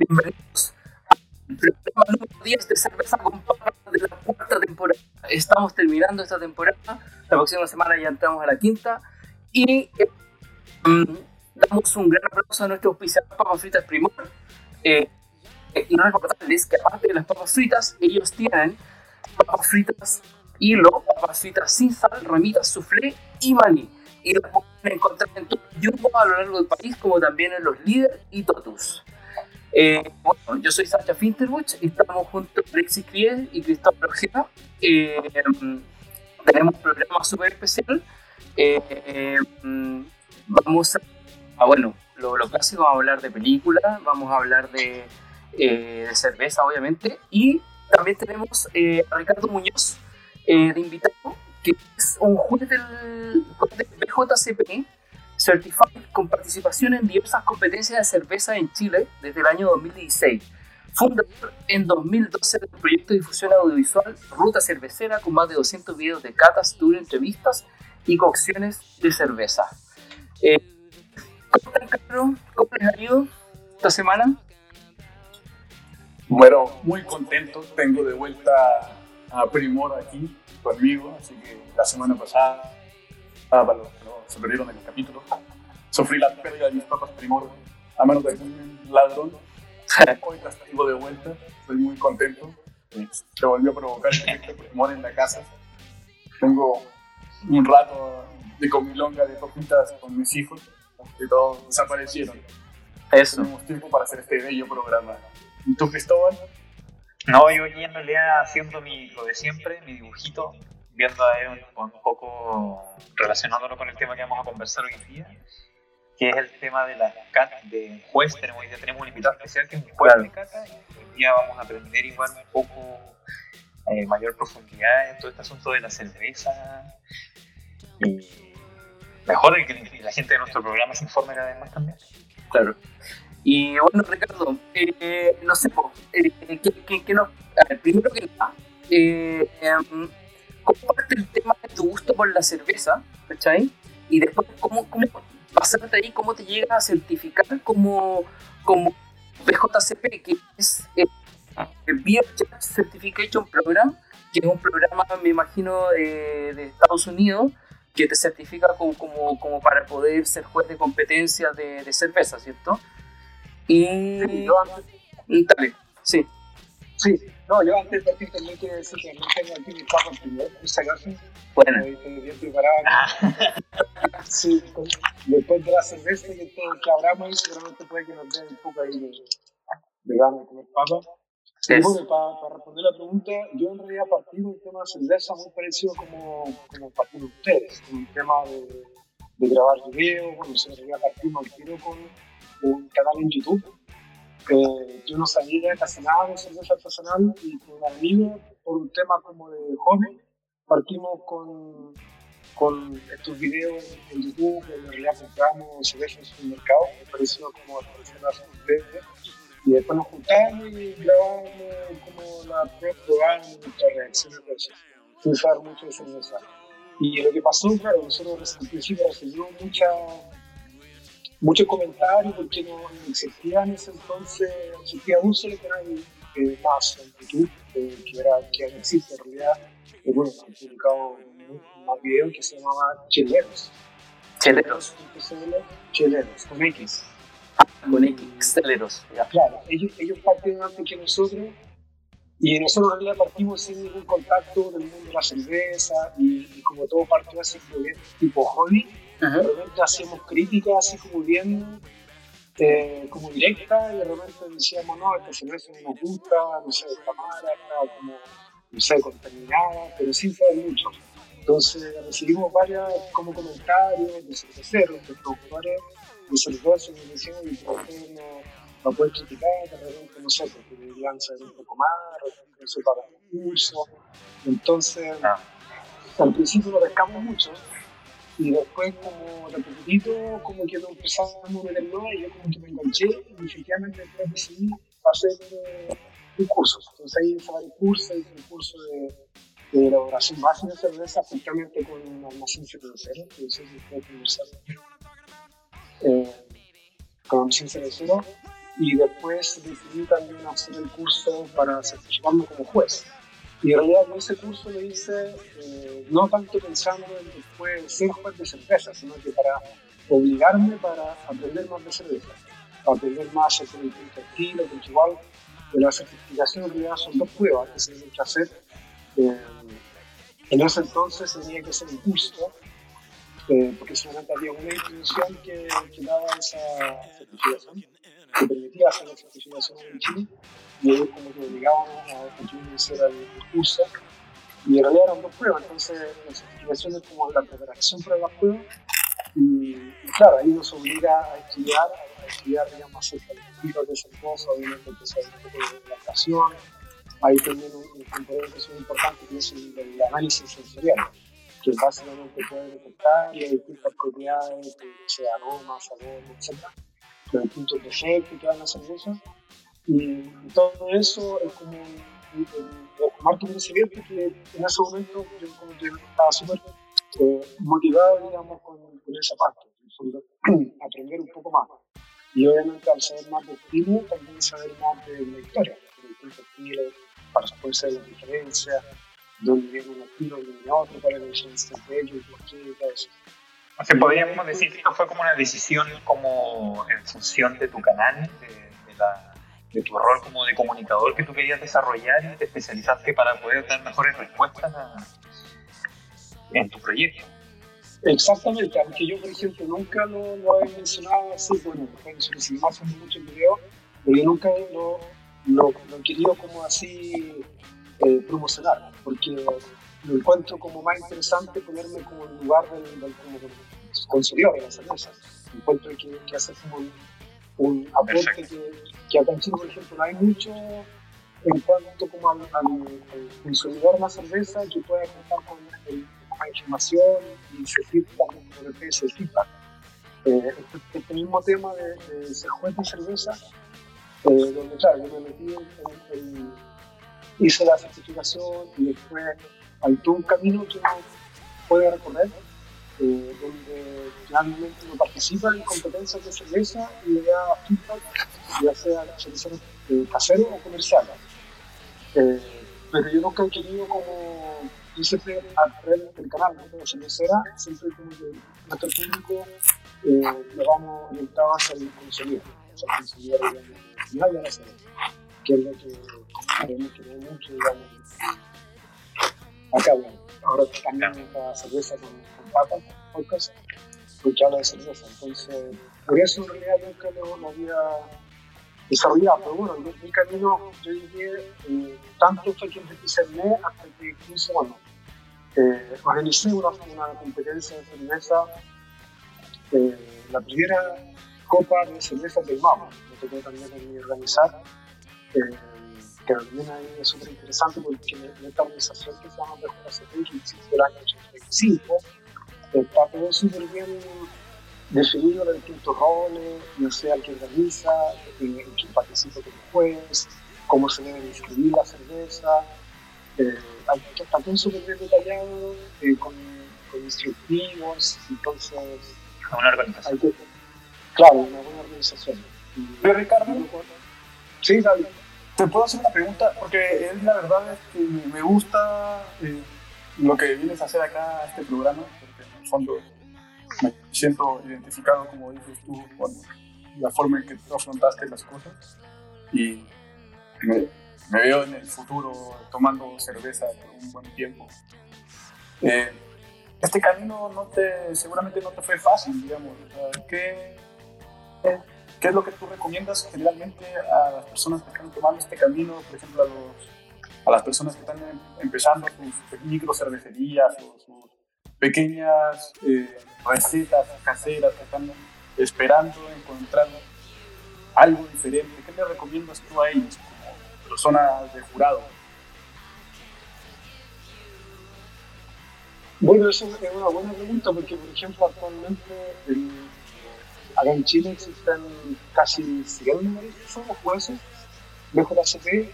bienvenidos al programa número 10 de Cerveza con Papas de la cuarta temporada. Estamos terminando esta temporada, la próxima semana ya entramos a la quinta y eh, mm, damos un gran aplauso a nuestro auspiciador Papas Fritas Primor. Eh, eh, y no recordarles que aparte de las papas fritas, ellos tienen papas fritas hilo, papas fritas sin sal, ramitas, soufflé y maní. Y las pueden encontrar en todo Jumbo a lo largo del país, como también en los líder y Totus. Eh, bueno, yo soy Sacha Finterbuch y estamos junto a Alexis Criel y Cristóbal Ojeda. Eh, tenemos un programa súper especial. Eh, vamos a, ah, bueno, lo, lo clásico, vamos a hablar de películas, vamos a hablar de, eh, de cerveza, obviamente, y también tenemos a Ricardo Muñoz de invitado, que es un juez del, del BJCP, Certified con participación en diversas competencias de cerveza en Chile desde el año 2016. Fundador en 2012 del proyecto de difusión audiovisual Ruta Cervecera con más de 200 videos de catas, tour, entrevistas y cocciones de cerveza. Eh, ¿Cómo están, cabrón? ¿Cómo les ha ido esta semana? Bueno, muy contento. Tengo de vuelta a Primor aquí conmigo. Así que la semana pasada, ah, para los que no se perdieron en el capítulo, sufrí la pérdida de mis papas Primor a manos de un ladrón. Hoy las tengo de vuelta. Estoy muy contento. Se volvió a provocar el efecto Primor en la casa. Tengo un rato de comilonga de papitas con mis hijos que todos desaparecieron. Eso. Tenemos tiempo para hacer este bello programa. ¿Y tú, Cristóbal? No, yo aquí en realidad haciendo mi, lo de siempre, mi dibujito, viendo a él un, un poco relacionándolo con el tema que vamos a conversar hoy día, que es el tema de las catas de juez. Tenemos, día tenemos un invitado especial que es un juez Claro. de cata y hoy día vamos a aprender igual un poco eh, mayor profundidad en todo este asunto de la cerveza y mejor que la gente de nuestro programa se informe cada vez más también. Claro. Y bueno, Ricardo, eh, no sé, eh, ¿qué, qué, qué nos- a ver, primero que nada, eh, em, ¿cómo parte el tema de tu gusto por la cerveza? ¿Cachai? Y después, ¿cómo, cómo pasarte ahí, cómo te llega a certificar como, como BJCP, que es eh, el Beer Certification Program, que es un programa, me imagino, eh, de Estados Unidos, que te certifica como, como, como para poder ser juez de competencia de, de cerveza, ¿cierto? Y... Yo antes, Dale, sí. sí, no, yo antes de partir también quiero decir que no tengo aquí mi papas primero, por si acaso, Bueno, estoy bien preparado. Sí, con- después de la cerveza y todo el que hablamos ahí, seguramente puede que nos den un poco ahí de, de ganas de comer papas. Es- bueno, para, para responder la pregunta, yo en realidad partí de un tema de cerveza muy parecido como, como partieron ustedes, con un tema de, de grabar videos, bueno, se realidad partimos al tiro con un canal en YouTube. Eh, yo no sabía casi nada de cerveza artesanal y con un amigo, por un tema como de hobby, partimos con, con estos videos en YouTube, en realidad compramos cerveza en el mercado, me pareció como artesanal. Y después nos juntamos y grabamos como la probamos nuestras reacciones sin saber mucho de cerveza. Y lo que pasó, claro, nosotros al principio recibimos mucha, muchos comentarios porque no, existía en ese entonces, existía un solo canal eh, más en YouTube, eh, que, era, que no existe en realidad. Y bueno, han publicado un, un video que se llamaba Cheleros. cheleros, Cheleros, con X. con X, cheleros. ya. Claro, ellos, ellos partieron antes que nosotros y nosotros en realidad partimos sin ningún contacto del mundo de la cerveza y, y como todo partió así como bien de repente hacíamos críticas así como bien eh, como directa y de repente decíamos no, esta cerveza no nos gusta, no sé, está mala, está como, no sé, contaminada, pero sin saber mucho. Entonces recibimos varias como comentarios de cerveceros, de productores, de cerveceros, y nos decían, "Oye, ¿por qué no, para poder criticar, de repente, no sé, porque deberían saber un poco más, de repente, no sé, para el curso. Entonces, Ah. al principio lo pescamos mucho, y después, como de poquitito, como que nos empezamos a meter más, y yo como que me enganché, y efectivamente después decidí hacer eh, un curso. Entonces ahí hice varios cursos, hice un curso de, de elaboración básica de cerveza, justamente con un almacén cervecero, que no sé si ustedes conversaron. Eh, con almacén cervecero, y después decidí también hacer el curso para certificarme como juez. Y en realidad yo ese curso lo hice eh, no tanto pensando en después ser juez de cerveza, sino que para obligarme para aprender más de cerveza, para aprender más sobre el punto estilo, igual de la certificación en realidad son dos pruebas que se tienen que hacer. Eh, en ese entonces tenía que hacer un curso, eh, porque solamente había una institución que, que daba esa certificación, que permitía hacer la certificación en Chile, y ellos como que obligaban a que yo hiciera el, curso. Y en realidad eran dos pruebas, entonces la certificación es como la preparación para las pruebas. Y, y claro, ahí nos obliga a estudiar, a estudiar, digamos, acerca de los tipos de cerveza, obviamente que sea un poco de adaptación. Hay también un, un componente que es muy importante que es el, el análisis sensorial, que básicamente puede detectar las distintas propiedades, que sea aroma, sabor, etc. Los distintos defectos que dan la cerveza. Y todo eso es como un marco de crecimiento que en ese momento yo como que estaba súper eh, motivado, digamos, con, con esa parte, el aprender un poco más. Y obviamente al saber más de estilo, también saber más de la historia, de distintos estilos, para poder saber las diferencias, dónde viene un estilo, dónde viene otro, cuál es la diferencia entre ellos, por qué, y todo eso. O sea, podríamos decir que esto fue como una decisión como en función de tu canal, de, de la, de tu rol como de comunicador que tú querías desarrollar y te especializaste para poder dar mejores respuestas a, en tu proyecto. Exactamente, aunque yo, por ejemplo, nunca lo, lo he mencionado así, bueno, después de eso haciendo muchos videos, pero yo nunca lo, lo, lo he querido como así eh, promocionar, porque lo encuentro como más interesante ponerme como en lugar del, del, como del consumidor de la cerveza. Encuentro que, que hace como un, un aporte que, que acá en Chile, por ejemplo, no hay mucho en cuanto como al, al, al consumidor de la cerveza que pueda contar con el, más información y sentir también por el del feedback. Eh, este, este, mismo tema de, de ser juez de cerveza, eh, donde claro, yo me metí en, en, hice la certificación y después hay todo un camino que uno puede recorrer, eh, donde realmente uno participa en competencias de cerveza y le da feedback, ya sea cervecero eh, casero o comercial. Eh, pero yo nunca he querido como yo siempre a través del canal ¿no? de cervecera, siempre como que nuestro público eh, lo vamos orientado hacia el consumidor, hacia el consumidor digamos, final de la cerveza, que es lo que queremos mucho, digamos, acá, bueno, ahora también esta cerveza con, con papas, porque habla de cerveza, entonces, por eso en realidad nunca lo, lo había desarrollado, pero bueno, mi, mi camino, yo llegué, eh, tanto fue que empecé a hasta que incluso, bueno, eh, organicé una, una, competencia de cerveza, eh, la primera copa de cerveza del MAO, me tocó también organizar, eh, que también es súper interesante porque en esta organización que se llama BJCP, que existe el año 85, está todo súper bien definido los distintos roles, no sea el que organiza, el que participa como juez, cómo se debe inscribir la cerveza, eh, está todo súper bien detallado, eh, con, con, instructivos, entonces... Una organización. Que, claro, una buena organización. Pero Ricardo, sí, David. Te puedo hacer una pregunta, porque es la verdad es que me gusta eh, lo que vienes a hacer acá, este programa, porque en el fondo me siento identificado, como dices tú, con la forma en que tú afrontaste las cosas y me, me veo en el futuro tomando cerveza por un buen tiempo. Eh, este camino no te, seguramente no te fue fácil, digamos. ¿Qué, ¿Qué es lo que tú recomiendas generalmente a las personas que están tomando este camino, por ejemplo, a, los, a las personas que están empezando sus micro cervecerías o sus pequeñas eh, recetas caseras que están esperando encontrar algo diferente? ¿Qué le recomiendas tú a ellos como persona de jurado? Bueno, eso es una buena pregunta porque, por ejemplo, actualmente en, acá en Chile existen casi 100 somos jueces de JCP.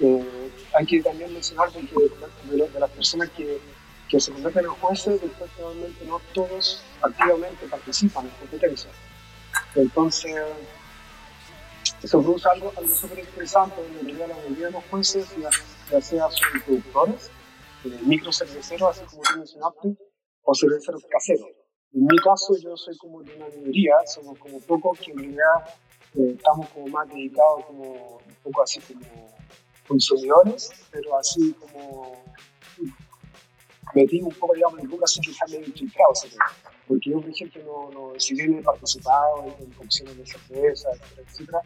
Eh, hay que también mencionar que de, las personas que, se convierten en jueces, definitivamente no todos activamente participan en competencia. Entonces, eso produce algo, algo súper interesante, realidad la mayoría de los jueces, ya, ya sea son productores, eh, micro cerveceros, así como tú mencionaste, o cerveceros caseros. En mi caso, yo soy como de una minoría, somos como pocos que en realidad eh, estamos como más dedicados como un poco así como consumidores, pero así como metimos un poco, digamos, en el así que medio infiltrado, porque yo, por ejemplo, no, no, si bien he participado en, comisiones de cerveza, etcétera,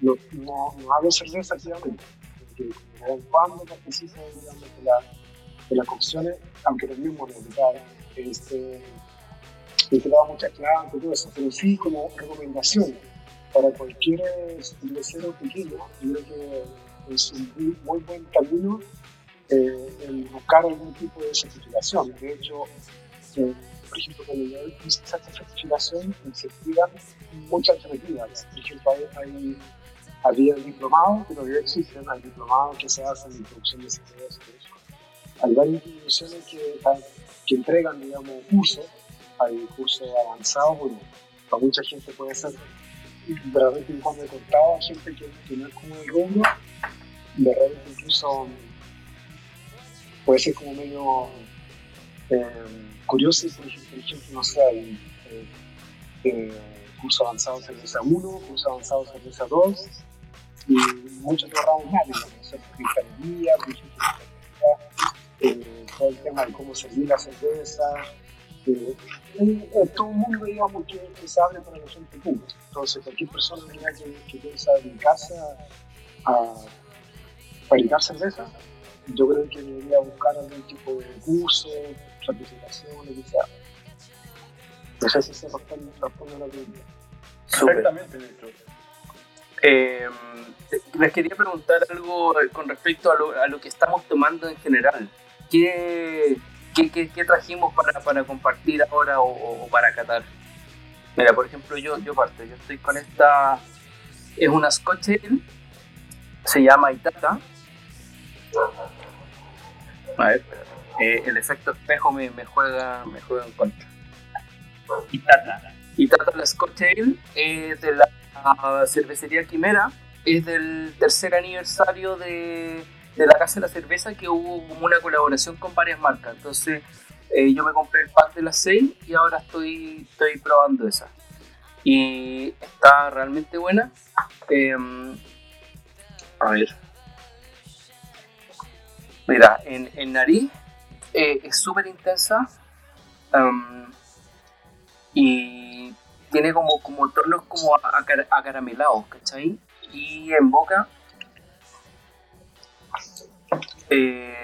no, no, no hago cerveza activamente, porque cuando participo, digamos, de la de las cocciones, aunque los mismos resultados. Este, he dado muchas claves y todo eso, pero sí como recomendación para cualquier cervecero pequeño, yo creo que es un muy buen camino eh, el buscar algún tipo de certificación. De hecho, eh, por ejemplo, cuando yo hice esta certificación, piden muchas alternativas. Por ejemplo, hay, hay había diplomados, pero ya existen, hay diplomados que se hacen en producción de cerveza hay varias instituciones que, que entregan, digamos, cursos, hay cursos avanzados, bueno, para mucha gente puede ser realmente un cuando he contado gente que, no es como el rubro, de repente incluso puede ser como medio eh, curioso, por ejemplo, no sé, hay eh, eh, curso avanzado cerveza 1, curso avanzado cerveza 2, y muchos otros ramos más, sé, cristalería, por ejemplo, eh, todo el tema de cómo servir la cerveza. Eh, eh, todo el mundo, digamos, que, que, se abre para la gente pública. Entonces, cualquier persona que, que piensa dedicarse a, a fabricar cerveza, yo creo que debería buscar algún tipo de curso, certificación, lo que sea. No sé si se responde, responde la pregunta. Perfectamente, de hecho. Eh, les quería preguntar algo con respecto a lo, a lo, que estamos tomando en general. ¿Qué, qué, qué, qué trajimos para, para, compartir ahora o, o, para catar? Mira, por ejemplo, yo, yo parto, yo estoy con esta, es una Scotch Ale, se llama Itata. A ver, eh, el efecto espejo me, me, juega, me juega en contra. Itata. Itata, la Scotch Ale, es de la cervecería Quimera, es del tercer aniversario de, de, la Casa de la Cerveza que hubo como una colaboración con varias marcas. Entonces eh, yo me compré el pack de las 6 y ahora estoy, estoy probando esa. Y está realmente buena. Eh, a ver. Mira, en, en nariz eh, es súper intensa. Um, y tiene como, como tonos como acar acaramelados, ¿cachai? Y en boca eh,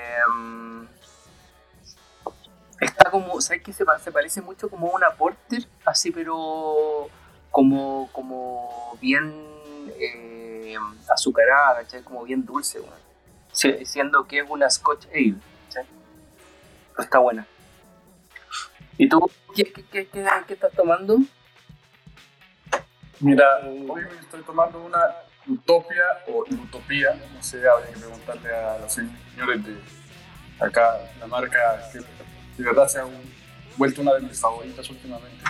está como, ¿sabes qué? Se, se, parece mucho como una porter, así pero como, como bien eh, azucarada, ¿cachai? Como bien dulce, bueno. siendo que es una Scotch Ale, ¿cachai? Pero está buena. ¿Y tú qué, qué, qué, qué estás tomando? Mira, hoy estoy tomando una utopia o utopía, no sé, habría que preguntarle a los señores de acá, la marca que de verdad se ha vuelto una de mis favoritas últimamente.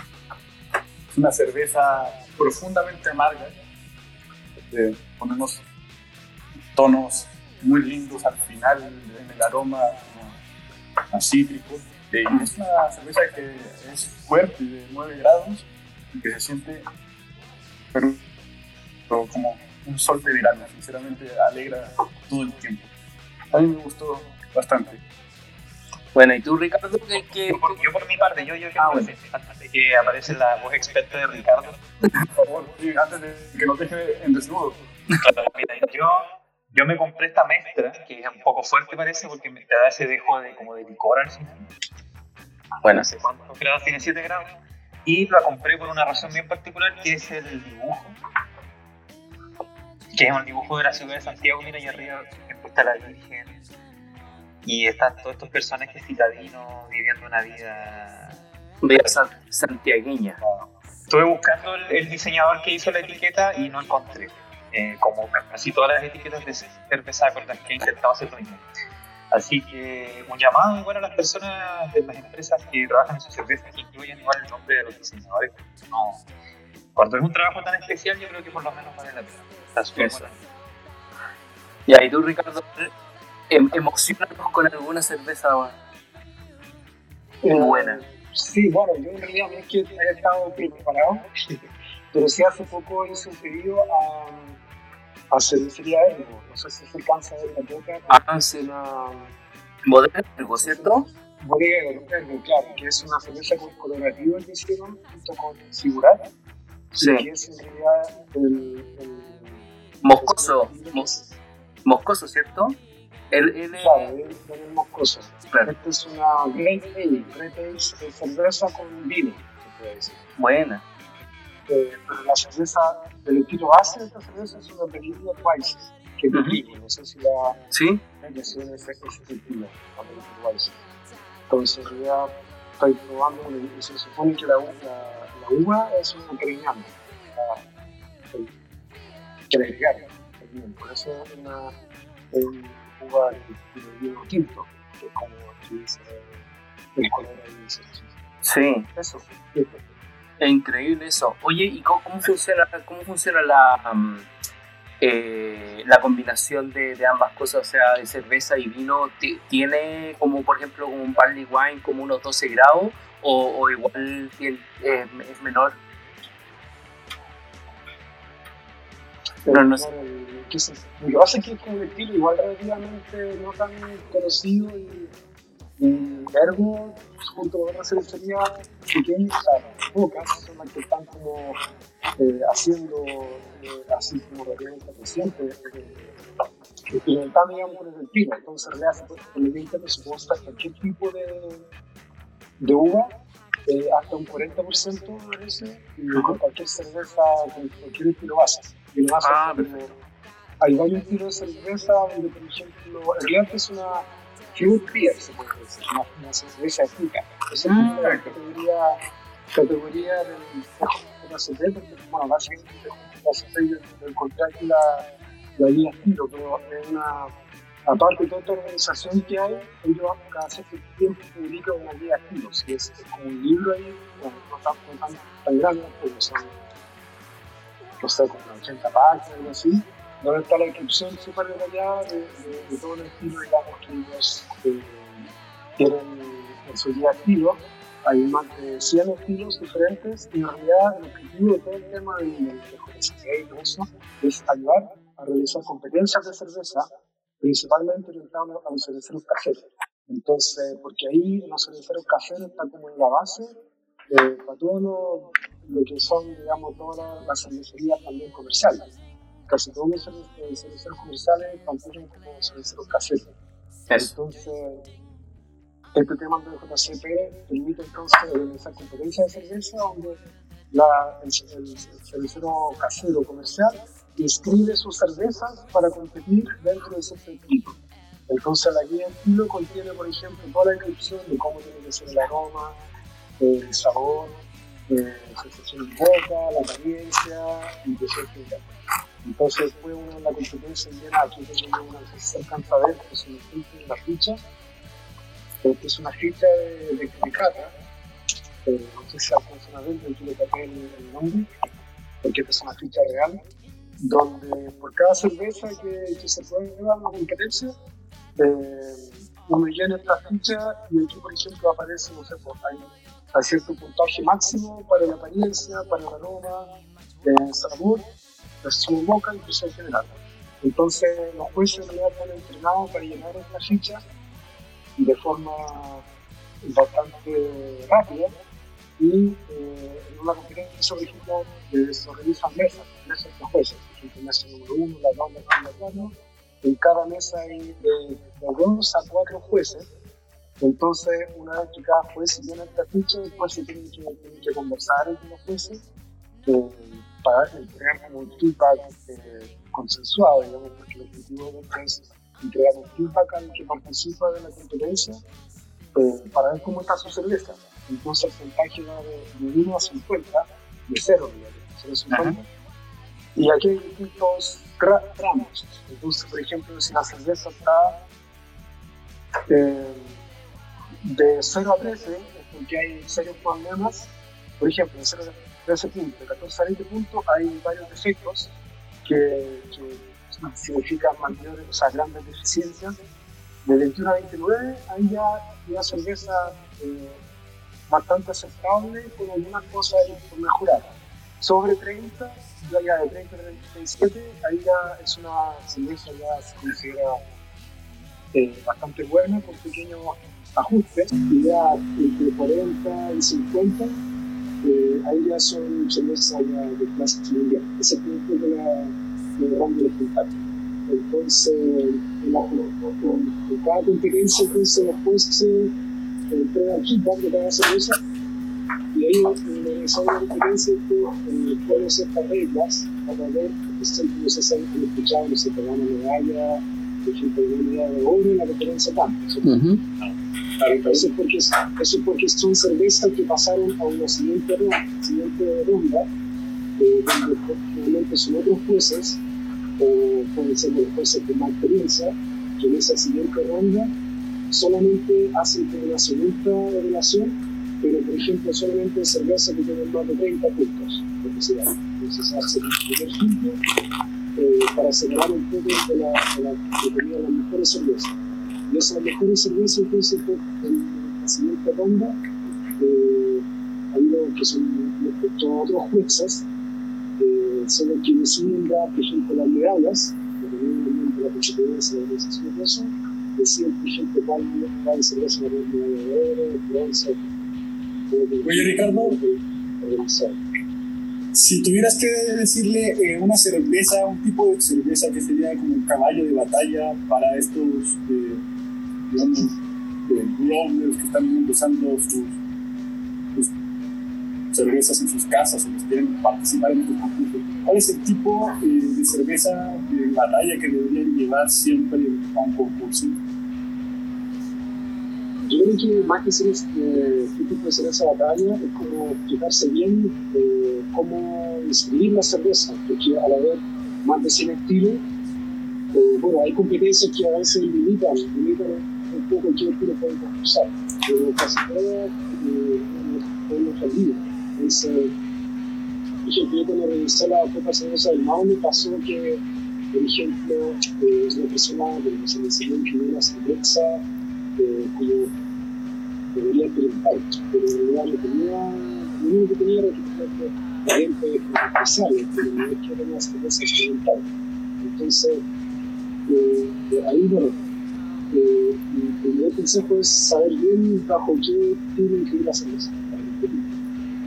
Es una cerveza profundamente amarga, ponemos tonos muy lindos al final en el aroma a cítrico. Es una cerveza que es fuerte, de 9 grados, y que se siente pero, pero como un sol de verano, sinceramente alegra todo el tiempo. A mí me gustó bastante. Bueno, ¿y tú, Ricardo? ¿qué, qué, yo, por, yo, por, mi parte, yo, yo ah, bueno. antes de que aparece la voz experta de Ricardo. Por favor, antes de que nos deje en desnudo. Claro, mira, yo, yo me compré esta mezcla, que es un poco fuerte parece, porque me da ese dejo de, como de licor al final. Bueno, ¿hace cuántos grados tiene? 7 grados y la compré por una razón bien particular que es el dibujo que es un dibujo de la ciudad de Santiago, mira, y arriba está la Virgen, y están todos estos personajes citadinos viviendo una vida... Vida santiagueña. Estuve buscando el, diseñador que hizo la etiqueta y no encontré. Eh, como casi todas las etiquetas de cerveza con las que he intentado hacer lo mismo. Así que un llamado igual a las personas de las empresas que trabajan en su cerveza que incluyen igual el nombre de los diseñadores. No, cuando es un trabajo tan especial, yo creo que por lo menos vale la pena. Y ahí tú, Ricardo, em emocionados con alguna cerveza eh, buena. Sí, bueno, yo en realidad no es que haya estado preparado, pero sí hace poco hice un pedido a, a Cervecería Ergo. No sé si se alcanza a ver la boca. Ah, sí. Una... Modelo Ergo, ¿cierto? Modelo Ergo, claro, que es una cerveza con colorativo que hicieron junto con Figurat Sí. que es en realidad el, el Moscoso. Mos moscoso, ¿cierto? El, el, Claro, el, el moscoso. Claro. Esta es una Great Ale. Great Ale es cerveza con vino, se puede decir. Buena. Eh, pero la cerveza, el estilo base de esta cerveza es una Berliner Weiss, que es Ujú. trigo. No sé si la ¿Sí? que se ese, ese estilo, la Berliner Weiss. Entonces, en realidad, estoy probando y se supone que la, la, la uva es una cariñana. Que le agregaron. también. Por eso es una, un uva de de vino tinto, que es como aquí el color ahí dice. Sí. Eso. Es increíble eso. Oye, ¿y cómo, cómo funciona, cómo funciona la, eh, la combinación de, de ambas cosas? O sea, de cerveza y vino. Ti- ¿Tiene como, por ejemplo, como un barley wine como unos 12 grados? ¿O, o igual es menor? No, no sé. Bueno, el- que es como un estilo igual relativamente no tan conocido y, y ergo, junto con otras cervecerías pequeñas, o sea, pocas, son las que están como eh, haciendo eh, así como relativamente reciente, eh, experimentando digamos con el estilo. Entonces, en realidad, se puede- usar cualquier tipo de, de uva eh, hasta un 40% me parece, y con cualquier cerveza, con cualquier estilo base. Y lo Ah, hay varios estilos de cerveza donde, por ejemplo, el Riante es una fruit beer, se puede decir, una, una cerveza. Esa es Mm. la categoría, categoría del JCP, porque, bueno, básicamente la CP yo encontré aquí la, la guía estilo, pero es una aparte de toda esta organización que hay, ellos cada cierto tiempo publican una guía de estilos, y es, como un libro ahí, no tan, tan, tan grande, porque son, no sé, como 80 páginas, algo así, donde está la descripción súper detallada de, de, de todo el estilo, digamos, que ellos eh, tienen en su guía de estilo. Hay más de 100 estilos diferentes y en realidad el objetivo de todo el tema de, de y todo eso es ayudar a realizar competencias de cerveza principalmente orientado a los cerveceros caseros. Entonces, porque ahí los cerveceros caseros están como en la base eh, para todo lo, lo que son, digamos, todas las cervecerías también comerciales. Casi todos los eh, cerveceros comerciales también como cerveceros caseros. Entonces, este tema del JCP permite entonces organizar competencias de cerveza donde la, el, el- el cervecero casero comercial inscribe sus cervezas para competir dentro de ese circuito. Entonces la guía de estilo contiene, por ejemplo, toda la descripción de cómo tiene que ser el aroma, el sabor, eh, sensación en boca, la apariencia, impresión general. Entonces uno en la competencia llena, aquí tengo una que se alcanza a ver, que es una ficha en la ficha, eh, que es una ficha de, de, de cata, eh, no sé si alcanzan a ver, yo le tapé el, el nombre, porque esta es una ficha real, donde por cada cerveza que, que se prueba en la competencia, eh, uno llena esta ficha y aquí, por ejemplo, aparece, no sé, pues, hay, hay cierto puntaje máximo para la apariencia, para el aroma, el sabor, su boca y impresión general. Entonces, los jueces en realidad están entrenados para llenar esta ficha de forma bastante rápida y eh, en una por ejemplo, eh, se organizan mesas, mesas de jueces, mesa número uno, la dos, la tres, la cuatro. En cada mesa hay de, dos a cuatro jueces. Entonces, una vez que cada juez llena esta ficha, después se tienen que, que conversar entre los jueces eh, para entregar un feedback eh, consensuado, digamos, porque el objetivo es entregar un feedback al que participa de la competencia eh, para ver cómo está su cerveza. Entonces el puntaje va de, de 1 a 50, de 0, digamos, 0 a 50. Y aquí hay distintos tramos. Entonces, por ejemplo, si la cerveza está eh, de 0 a 13, es porque hay serios problemas. Por ejemplo, de 0 a 13 puntos, de 14 a 20 puntos, hay varios defectos que, que significan mayores, o sea, grandes deficiencias. De 21 a 29 hay ya una cerveza eh, bastante aceptable con algunas cosas por mejorar. Sobre 30, ya de 30 a 37, ahí ya es una cerveza ya se considera eh, bastante buena con pequeños ajustes. Y ya entre 40 y 50, eh, ahí ya son cervezas de clase mundial. Ese punto de la de rango de. Entonces, en, la, en, en, cada competencia, entonces los jueces entregan feedback de cada cerveza y ahí el desarrollo de competencia eh, pueden ciertas reglas para ver, no sé si han escuchado, no sé, dan una medalla, por ejemplo, una medalla de oro en la competencia tanto. Eso, es porque, eso es porque son cervezas que pasaron a una siguiente ronda, siguiente ronda eh, donde realmente son otros jueces, o pueden ser los jueces de más experiencia, que en esa siguiente ronda solamente hacen como una segunda revelación, pero por ejemplo solamente cerveza que tienen más de 30 puntos, que sea. Entonces hace el primer filtro eh, para separar un poco de la, de la que tenían las mejores cervezas. Y mejores cervezas entonces en la siguiente ronda eh, hay unos que son todos otros jueces eh, son los que por ejemplo, las medallas, dependiendo de la competencia de la organización de eso, deciden, por ejemplo, cuál, medalla de oro, bronce. Oye, Ricardo, si tuvieras que decirle eh, una cerveza, un tipo de cerveza que sería como un caballo de batalla para estos, eh, digamos, eh, que están empezando sus, sus cervezas en sus casas o que quieren participar en estos concursos. ¿Cuál es el tipo eh, de cerveza de batalla que deberían llevar siempre a un concurso? Yo creo que más que ser este tipo de cerveza batalla es como fijarse bien eh, cómo inscribir la cerveza, porque al haber más de 100 estilos, eh, bueno, hay competencias que a veces limitan, limitan un poco qué estilo pueden concursar, pero casi todas eh, podemos salir. Entonces, yo cuando revisé la Copa Cerveza del Mao me pasó que, por ejemplo, eh, una persona que se me enseñó que una cerveza eh, como debería experimentar, pero en realidad lo único que tenía era que clientes especiales, pero no es que era una cerveza experimental. Entonces, eh, ahí, bueno, eh, mi primer consejo es saber bien bajo qué tienen que ir la cerveza.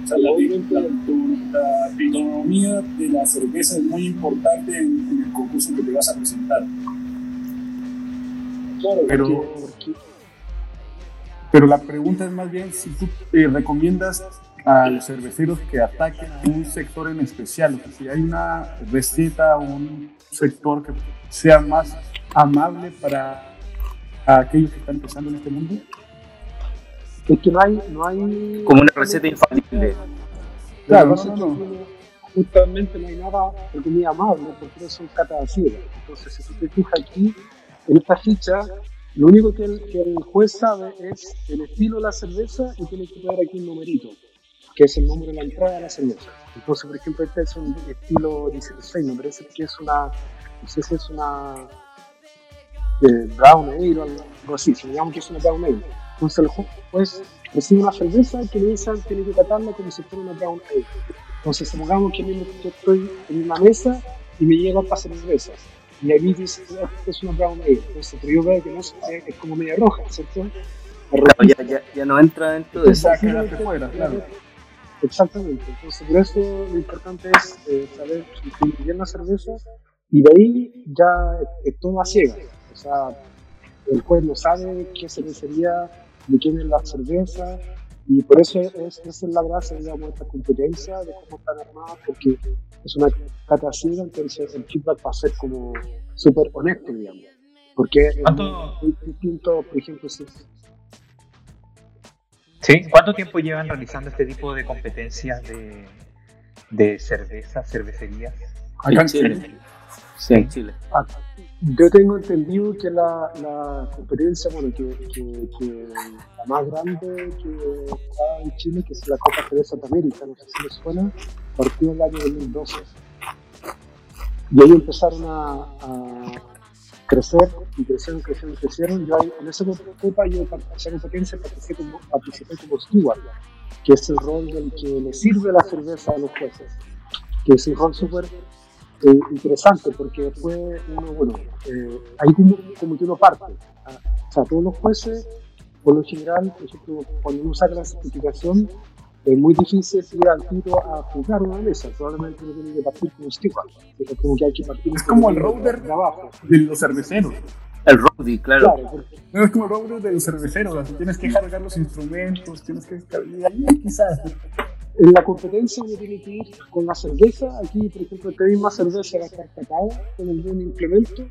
O sea, la, la, la, economía de la cerveza es muy importante en, en, el concurso que te vas a presentar. Claro, pero, porque, pero la pregunta es más bien si tú eh, recomiendas a los cerveceros que ataquen a un sector en especial, o sea, si hay una receta o un sector que sea más amable para aquellos que están empezando en este mundo. Es que no hay, no hay... Como una receta infalible. Claro, no, no, no. Justamente no hay nada de comida amable, porque son catas ciegas. Entonces, si tú te fijas aquí, en esta ficha, lo único que el, que el, juez sabe es el estilo de la cerveza y tiene que poner aquí un numerito, que es el número de la entrada de la cerveza. Entonces, por ejemplo, este es un estilo 16, me parece que es una, no sé si es una eh, brown ale o algo así, digamos que es una brown ale. Entonces el juez recibe una cerveza que le dicen tiene que tratarla como si fuera una brown ale. Entonces supongamos que yo estoy en una mesa y me llegan para cervezas. Y ahí dice, esto es una brown ale. Entonces, pero yo veo que no es, es como media roja, ¿cierto? Claro, ya, ya, ya, no entra dentro de esa fuera, claro. Exactamente. Entonces, por eso lo importante es eh, saber bien la cerveza y de ahí ya es todo a ciegas. O sea, el juez no sabe qué cervecería, de quién es la cerveza, Y por eso es, esa es la gracia, digamos, esta competencia, de cómo están armadas, porque es una cata entonces el feedback va a ser como súper honesto, digamos. Porque es ¿Cuánto- muy distinto, por ejemplo, si ¿Sí? ¿Cuánto tiempo llevan realizando este tipo de competencias de, de cerveza, cervecerías? Acá en Chile. Chile. Sí, en Chile. Ah, yo tengo entendido que la, la competencia, bueno, que, que, que la más grande que está en Chile, que es la Copa de América, no sé si les suena, partió en el año 2012. Y ahí empezaron a, a crecer, y crecieron, crecieron, crecieron. Yo ahí, en esa copa, yo esa competencia participé como, participé como steward, que es el rol del que le sirve la cerveza a los jueces, que es un rol súper eh, interesante porque después uno, bueno, eh, ahí como, como que uno parte. Ah, O sea, todos los jueces, por lo general, por ejemplo, cuando uno saca la certificación, es muy difícil ir al tiro a jugar una mesa. Probablemente uno tiene que partir como steward. Es como que hay que partir Es como el de- roller. de abajo. De los cerveceros. El Roddy, claro. Claro, porque No es como el roller de los cerveceros. Así tienes que cargar los instrumentos, tienes que y ahí quizás. En la competencia uno tiene que ir con la cerveza. Aquí, por ejemplo, esta misma cerveza va a estar tapada con el buen implemento,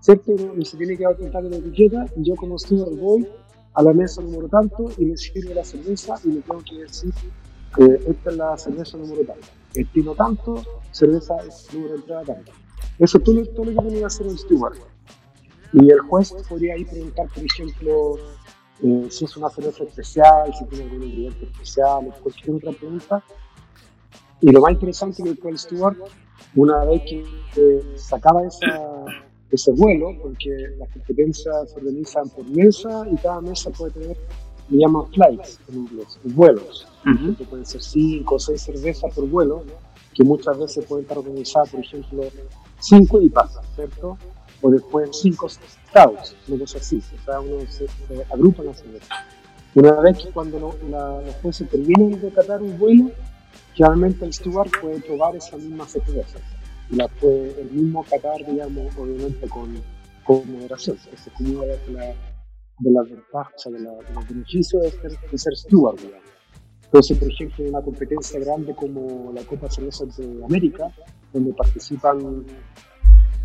¿cierto? Uno uno se tiene que cuenta de la etiqueta yo como steward voy a la mesa número tanto y me sirve la cerveza y le tengo que decir que esta es la cerveza número tanto. Estilo tanto, cerveza es número entrada tanto. Eso es todo, todo lo que tiene que hacer un steward. Y el juez podría ahí preguntar, por ejemplo, eh, si es una cerveza especial, si tiene algún ingrediente especial, o cualquier otra pregunta. Y lo más interesante que el steward, una vez que eh, se acaba esa, ese vuelo, porque las competencias se organizan por mesa y cada mesa puede tener, le llaman flights en inglés, vuelos. Ujú. que pueden ser 5 o 6 cervezas por vuelo, que muchas veces pueden estar organizadas, por ejemplo, 5 IPAs, ¿cierto? O después 5 stouts, una cosa así, o sea, uno se, se agrupa las cervezas. Una vez que cuando lo- la- los jueces terminan de catar un vuelo, generalmente el steward puede probar esa misma cerveza y la puede el mismo catar, digamos, obviamente con, con moderación. Esa es como una de, la- de las ventajas, de, la- de los beneficios de ser, de ser steward, digamos. Entonces, por ejemplo, en una competencia grande como la Copa Cerveza de América, donde participan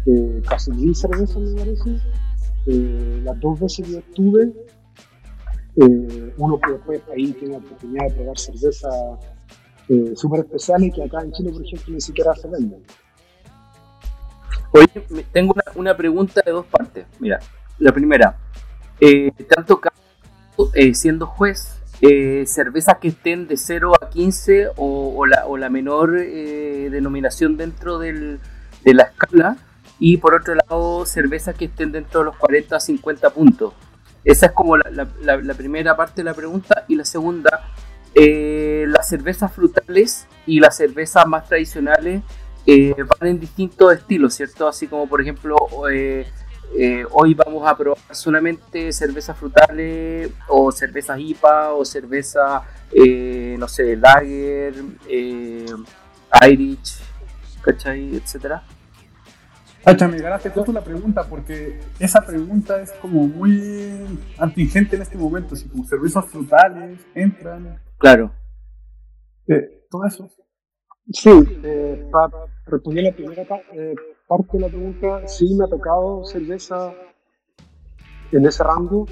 eh, casi mil cervezas, me parece, eh, las dos veces que yo estuve, eh, uno que después ahí tiene la oportunidad de probar cervezas eh, súper especiales que acá en Chile, por ejemplo, ni siquiera se venden. Oye, tengo una, pregunta de dos partes. Mira, la primera, eh, ¿te han tocado, eh, siendo juez, eh, cervezas que estén de 0 a 15 o, o la, o la menor denominación dentro del, de la escala? Y por otro lado, cervezas que estén dentro de los 40 a 50 puntos. Esa es como la, primera parte de la pregunta. Y la segunda, eh, las cervezas frutales y las cervezas más tradicionales eh, van en distintos estilos, ¿cierto? Así como, por ejemplo, eh, eh, hoy vamos a probar solamente cervezas frutales o cervezas IPA o cerveza, no sé, Lager, Irish, ¿cachai? Etcétera. Hacha, me ganaste justo la pregunta porque esa pregunta es como muy antingente en este momento. Así como cervezas frutales entran, Claro. eh, todo eso. Sí, eh, para responder la primera pa- eh, parte de la pregunta, sí me ha tocado cerveza en ese rango.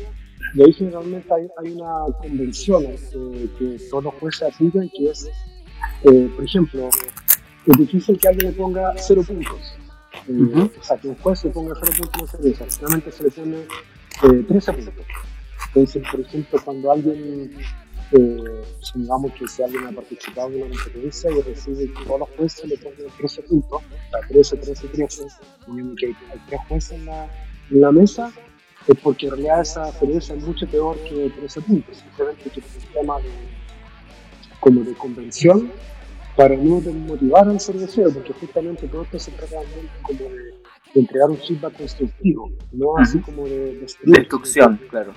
Y ahí generalmente hay, hay una convención eh, que todos los jueces aplican, que es, eh, por ejemplo, es difícil que alguien le ponga cero puntos. Ujú. O sea, que un juez le ponga cero puntos a la cerveza. Generalmente se le pone eh, 13 puntos. Entonces, por ejemplo, cuando alguien eh, supongamos que si alguien ha participado en una competencia y recibe que todos los jueces le ponen 13 puntos, o sea, 13, 13, 13, suponiendo que hay, tres jueces en la, en la mesa, es porque en realidad esa cerveza es mucho peor que 13 puntos, simplemente que es un tema de, como de convención para no desmotivar al cervecero, porque justamente todo esto se trata como de, de entregar un feedback constructivo, no así como de destruir. Destrucción, claro.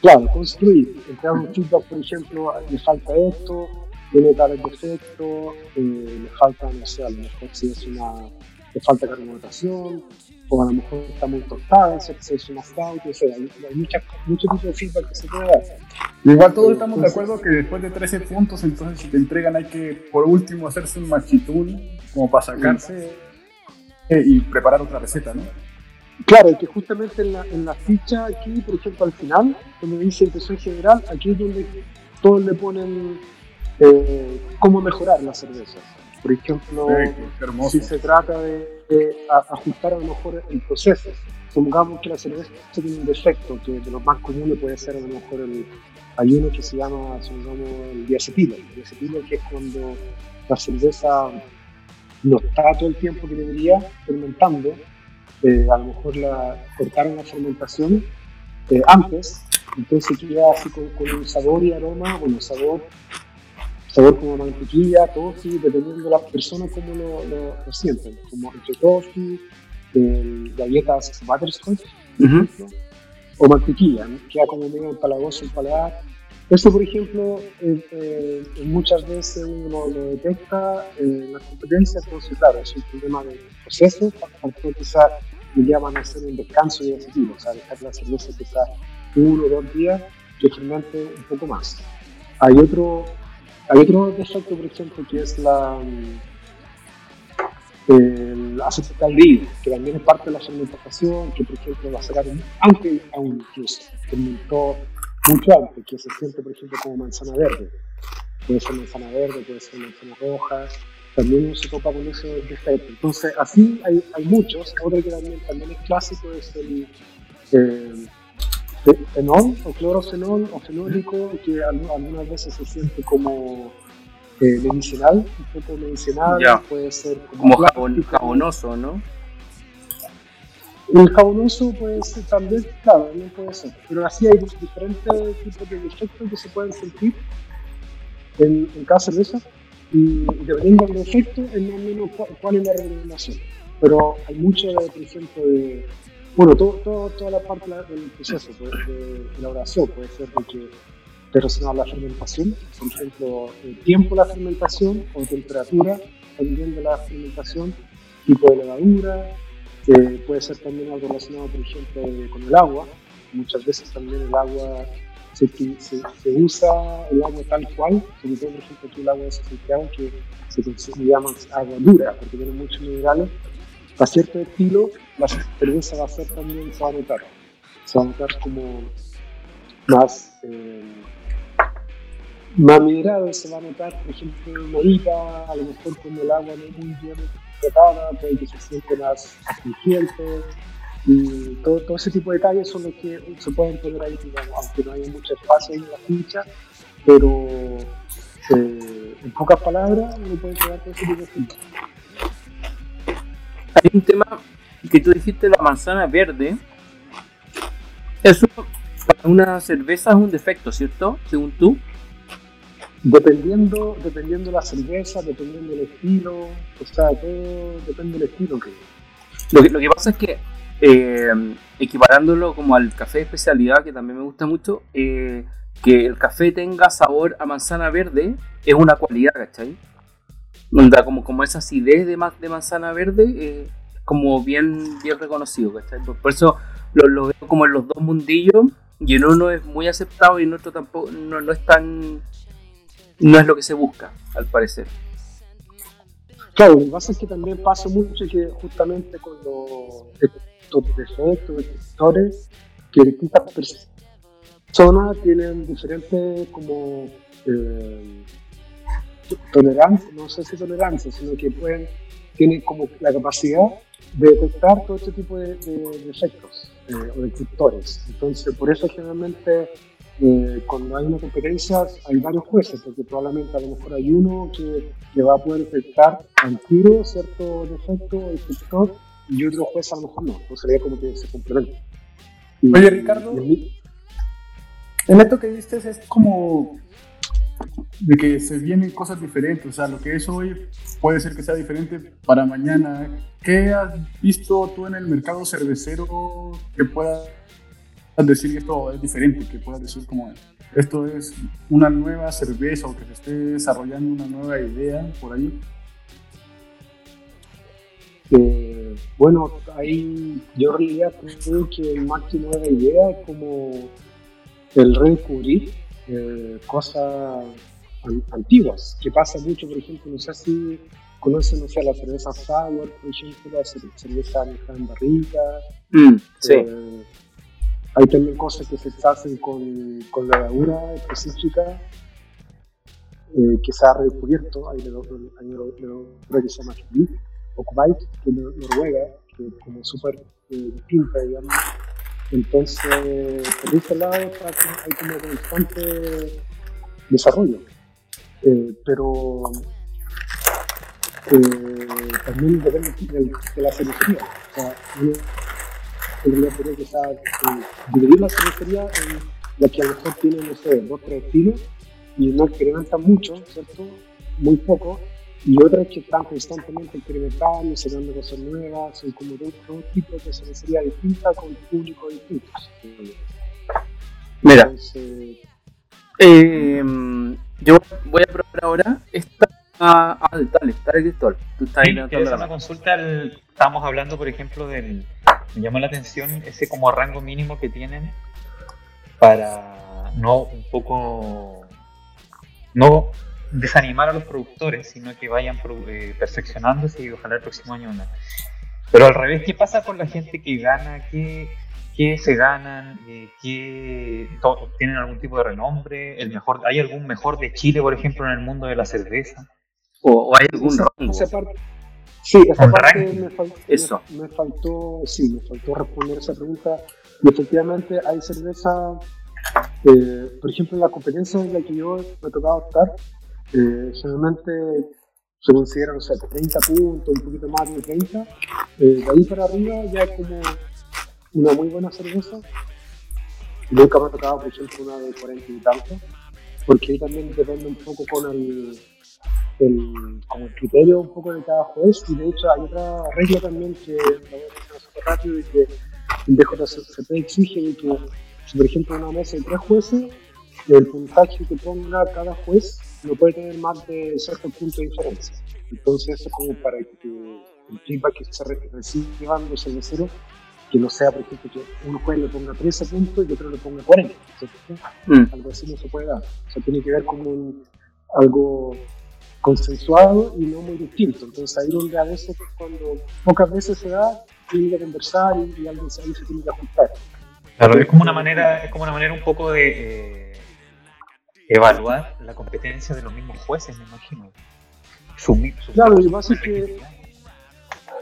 Claro, construir, entregar un feedback, por ejemplo, le falta esto, tiene tales defectos, eh, le falta, no sé, a lo mejor si es una, le falta carbonatación, o a lo mejor está muy tostada, se, se hizo una flauta, o sea, hay, hay muchas, muchos tipos de feedback que se puede dar. Igual todos estamos de acuerdo que después de 13 puntos, entonces si te entregan hay que por último hacerse un machitún como para sacarse eh, y preparar otra receta, ¿no? Claro, y que justamente en la, en la ficha aquí, por ejemplo, al final, donde dice impresión general, aquí es donde todos le ponen eh, cómo mejorar la cerveza. Por ejemplo, si se trata de, de a- ajustar a lo mejor el proceso, supongamos que la cerveza tiene un defecto, que de los más comunes puede ser a lo mejor el, hay uno que se llama, supongamos, el diacetilo. El diacetilo que es cuando la cerveza no está todo el tiempo que debería fermentando, eh, a lo mejor la cortaron la fermentación eh, antes, entonces queda así con, con un sabor y aroma, bueno, sabor, sabor como mantequilla, toffee, dependiendo de las personas cómo lo, lo, lo sienten, como entre toffee, eh, galletas butterscotch, Ujú. ejemplo, o mantequilla, ¿no? queda como medio empalagoso el paladar. Esto, por ejemplo, eh, eh, muchas veces uno lo, detecta en las competencias, entonces, claro, es un problema de proceso, para quizás le llaman a hacer un descanso de ese tipo, o sea, dejar la cerveza quizás uno o dos días que fermente un poco más. Hay otro, hay otro defecto, por ejemplo, que es la, mm, el acetaldehído, que también es parte de la fermentación, que por ejemplo va a sacar antes aún incluso, fermentó mucho antes, que se siente por ejemplo como manzana verde. Puede ser manzana verde, puede ser manzana roja, también uno se topa con ese defecto. Entonces, así hay, hay muchos. Otro que también, también es clásico es el eh, fenol o clorofenol o fenólico, que al- algunas veces se siente como eh, medicinal, un poco medicinal, Ya. puede ser Como jabon- jabonoso, ¿no? El jabonoso puede ser también, claro, también puede ser. Pero así hay diferentes tipos de defectos que se pueden sentir en, en cada cerveza. Y dependiendo del defecto, es más o menos cu- cuál es la recomendación. Pero hay mucho, por ejemplo, de. Bueno, todo, todo- toda la parte de del proceso pues, de elaboración puede ser de que relacionado a la fermentación, por ejemplo, el tiempo de la fermentación o temperatura, también de la fermentación, tipo de levadura, eh, puede ser también algo relacionado, por ejemplo, con el agua. Muchas veces también el agua se, se, se usa el agua tal cual, sobre por ejemplo, aquí el agua de Santiago, que se consigue, llama agua dura, porque tiene muchos minerales. A cierto estilo, la cerveza va a ser también, se va a notar. Se va a notar como más, eh, más se va a notar, por ejemplo, una IPA, a lo mejor cuando el agua no es muy bien tratada, puede que se siente más astringente, y todo, todo ese tipo de detalles son los que se pueden poner ahí, digamos, aunque no haya mucho espacio en la ficha, pero eh, en pocas palabras uno puede crear todo ese tipo de. Hay un tema que tú dijiste, la manzana verde. Eso para una cerveza es un defecto, ¿cierto? Según tú. Dependiendo, dependiendo de la cerveza, dependiendo del estilo, o sea, todo depende del estilo que Lo que, lo que pasa es que, eh, equiparándolo como al café de especialidad, que también me gusta mucho, eh, que el café tenga sabor a manzana verde es una cualidad, ¿cachai? Onda, como, como esa acidez de, de manzana verde, eh, como bien, bien reconocido. Por, eso lo, veo como en los dos mundillos, y en uno es muy aceptado y en otro tampoco, no, no es tan... No es lo que se busca, al parecer. Claro, lo que pasa es que también pasa mucho que justamente con los defectos, estos factores, que distintas personas tienen diferentes como eh, tolerancia, no sé si tolerancia, sino que pueden, tienen como la capacidad de detectar todo este tipo de, de defectos eh, o de. Entonces, por eso generalmente eh, cuando hay una competencia hay varios jueces, porque probablemente a lo mejor hay uno que, que va a poder detectar al tiro cierto defecto o defector y otro juez a lo mejor no. Entonces sería como que se complementa. Oye, Ricardo. En esto que dices es como de que se vienen cosas diferentes, o sea, lo que es hoy puede ser que sea diferente para mañana. ¿Qué has visto tú en el mercado cervecero que puedas decir que esto es diferente, que puedas decir como esto es una nueva cerveza o que se esté desarrollando una nueva idea por ahí? Eh, bueno, ahí yo en realidad creo que máximo de la idea es como el redescubrir eh, cosas an- antiguas, que pasa mucho, por ejemplo, no sé si conocen, no sé, la cerveza sour, por ejemplo, la cer- cerveza en barrica, Mm, sí. eh, hay también cosas que se hacen con, con levadura específica eh, que se ha redescubierto. Hay levadura que se llama Kvitt o Kvite, que es nor- noruega, que es como súper eh, distinta, digamos. Entonces, por ese lado está hay como constante desarrollo. Eh, pero eh, también depende de, de la cervecería. O sea, uno en realidad podría que sea, eh, dividir la cervecería en la que a lo mejor tiene, no sé, dos, tres estilos y no experimentan mucho, ¿cierto? Muy poco. Y otras que están constantemente experimentando, sacando cosas nuevas, son como dos, dos tipos de cervecería distintas con públicos distintos. Mira, Entonces, eh, yo voy a probar ahora esta. Ah, ah, dale, dale, Cristóbal. Tú estás ahí Sí, una consulta. al- estábamos hablando, por ejemplo, del. Me llamó la atención ese como rango mínimo que tienen para no un poco. No desanimar a los productores, sino que vayan eh, perfeccionándose y ojalá el próximo año una. Pero al revés, ¿qué pasa con la gente que gana? ¿Qué, qué se ganan? Eh, ¿Qué algún tipo de renombre? ¿El mejor, ¿Hay algún mejor de Chile, por ejemplo, en el mundo de la cerveza? O, o hay algún esa- rango. esa parte- sí, esa parte me, fal- Eso. me- me faltó, sí, me faltó responder esa pregunta. Y efectivamente hay cerveza, eh, por ejemplo, en la competencia en la que yo me ha tocado estar, eh, generalmente se considera, no sé, 30 puntos, un poquito más de 30. Eh, de ahí para arriba ya es como una muy buena cerveza. Nunca me ha tocado, por ejemplo, una de 40 y tanto, porque ahí también depende un poco con el, el, como el criterio un poco de cada juez y de hecho hay otra regla también que la voy a mencionar súper rápido y que el DJCP exige que si por ejemplo una mesa hay tres jueces el puntaje que ponga cada juez no puede tener más de cierto punto de diferencia entonces eso es como para que el feedback que se re- reciban los cerveceros que no sea por ejemplo que un juez le ponga 13 puntos y otro le ponga 40 ¿cierto? Mm. algo así no se puede dar. O sea, tiene que ver como un, algo consensuado y no muy distinto. Entonces ahí donde a veces cuando pocas veces se da, tiene que conversar y, y alguien se, ahí se tiene que ajustar. Claro, es como una manera, es como una manera un poco de eh, evaluar la competencia de los mismos jueces, me imagino. Su, mi- su- Claro, y su pasa que- efectividad.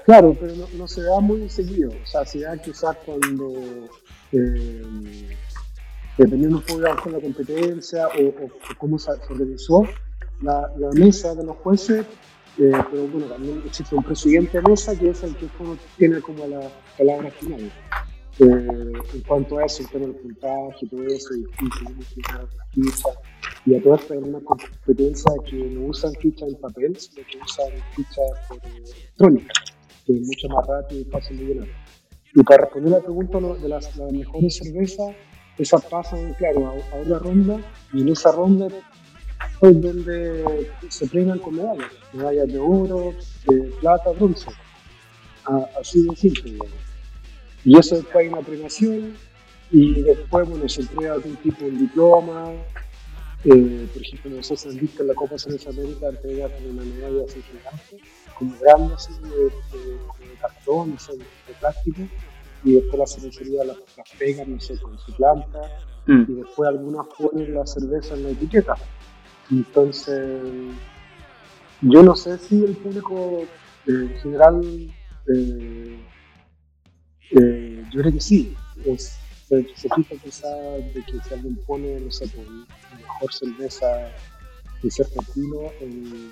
Claro, pero no, no se da muy seguido. O sea, se da quizás cuando, eh, dependiendo un poco de la competencia o, o- o cómo se organizó la, la mesa de los jueces, eh, pero bueno, también existe un presidente de mesa que es el que tiene como la palabra final. Eh, en cuanto a eso, el tema del puntaje todo eso, y, y tenemos que usar la ficha. Y a todo esto hay una competencia que no usan ficha en papel, sino que usan ficha por, eh, electrónica, que es mucho más rápido y fácil de llenar. Y para responder a la pregunta de las, las mejores cervezas, esas pasan, claro, a, a otra ronda, y en esa ronda es donde se premian con medallas, medallas de oro, de plata, bronce. A- así de simple, digamos. Y eso después hay una premiación y después, bueno, se entrega algún tipo de diploma. Eh, por ejemplo, no sé si han visto en la Copa Cerveza América entregan una medalla así gigante, como grande, así de, de- de cartón, no sé, de plástico. Y después la cervecería las, las pegan, no sé, con su planta. Mm. Y después algunas ponen la cerveza en la etiqueta. Entonces, yo no sé si el público eh, en general eh, eh, yo creo que sí. Es, se, se fija quizá de que si alguien pone, no sé, por mejor cerveza de cierto estilo en,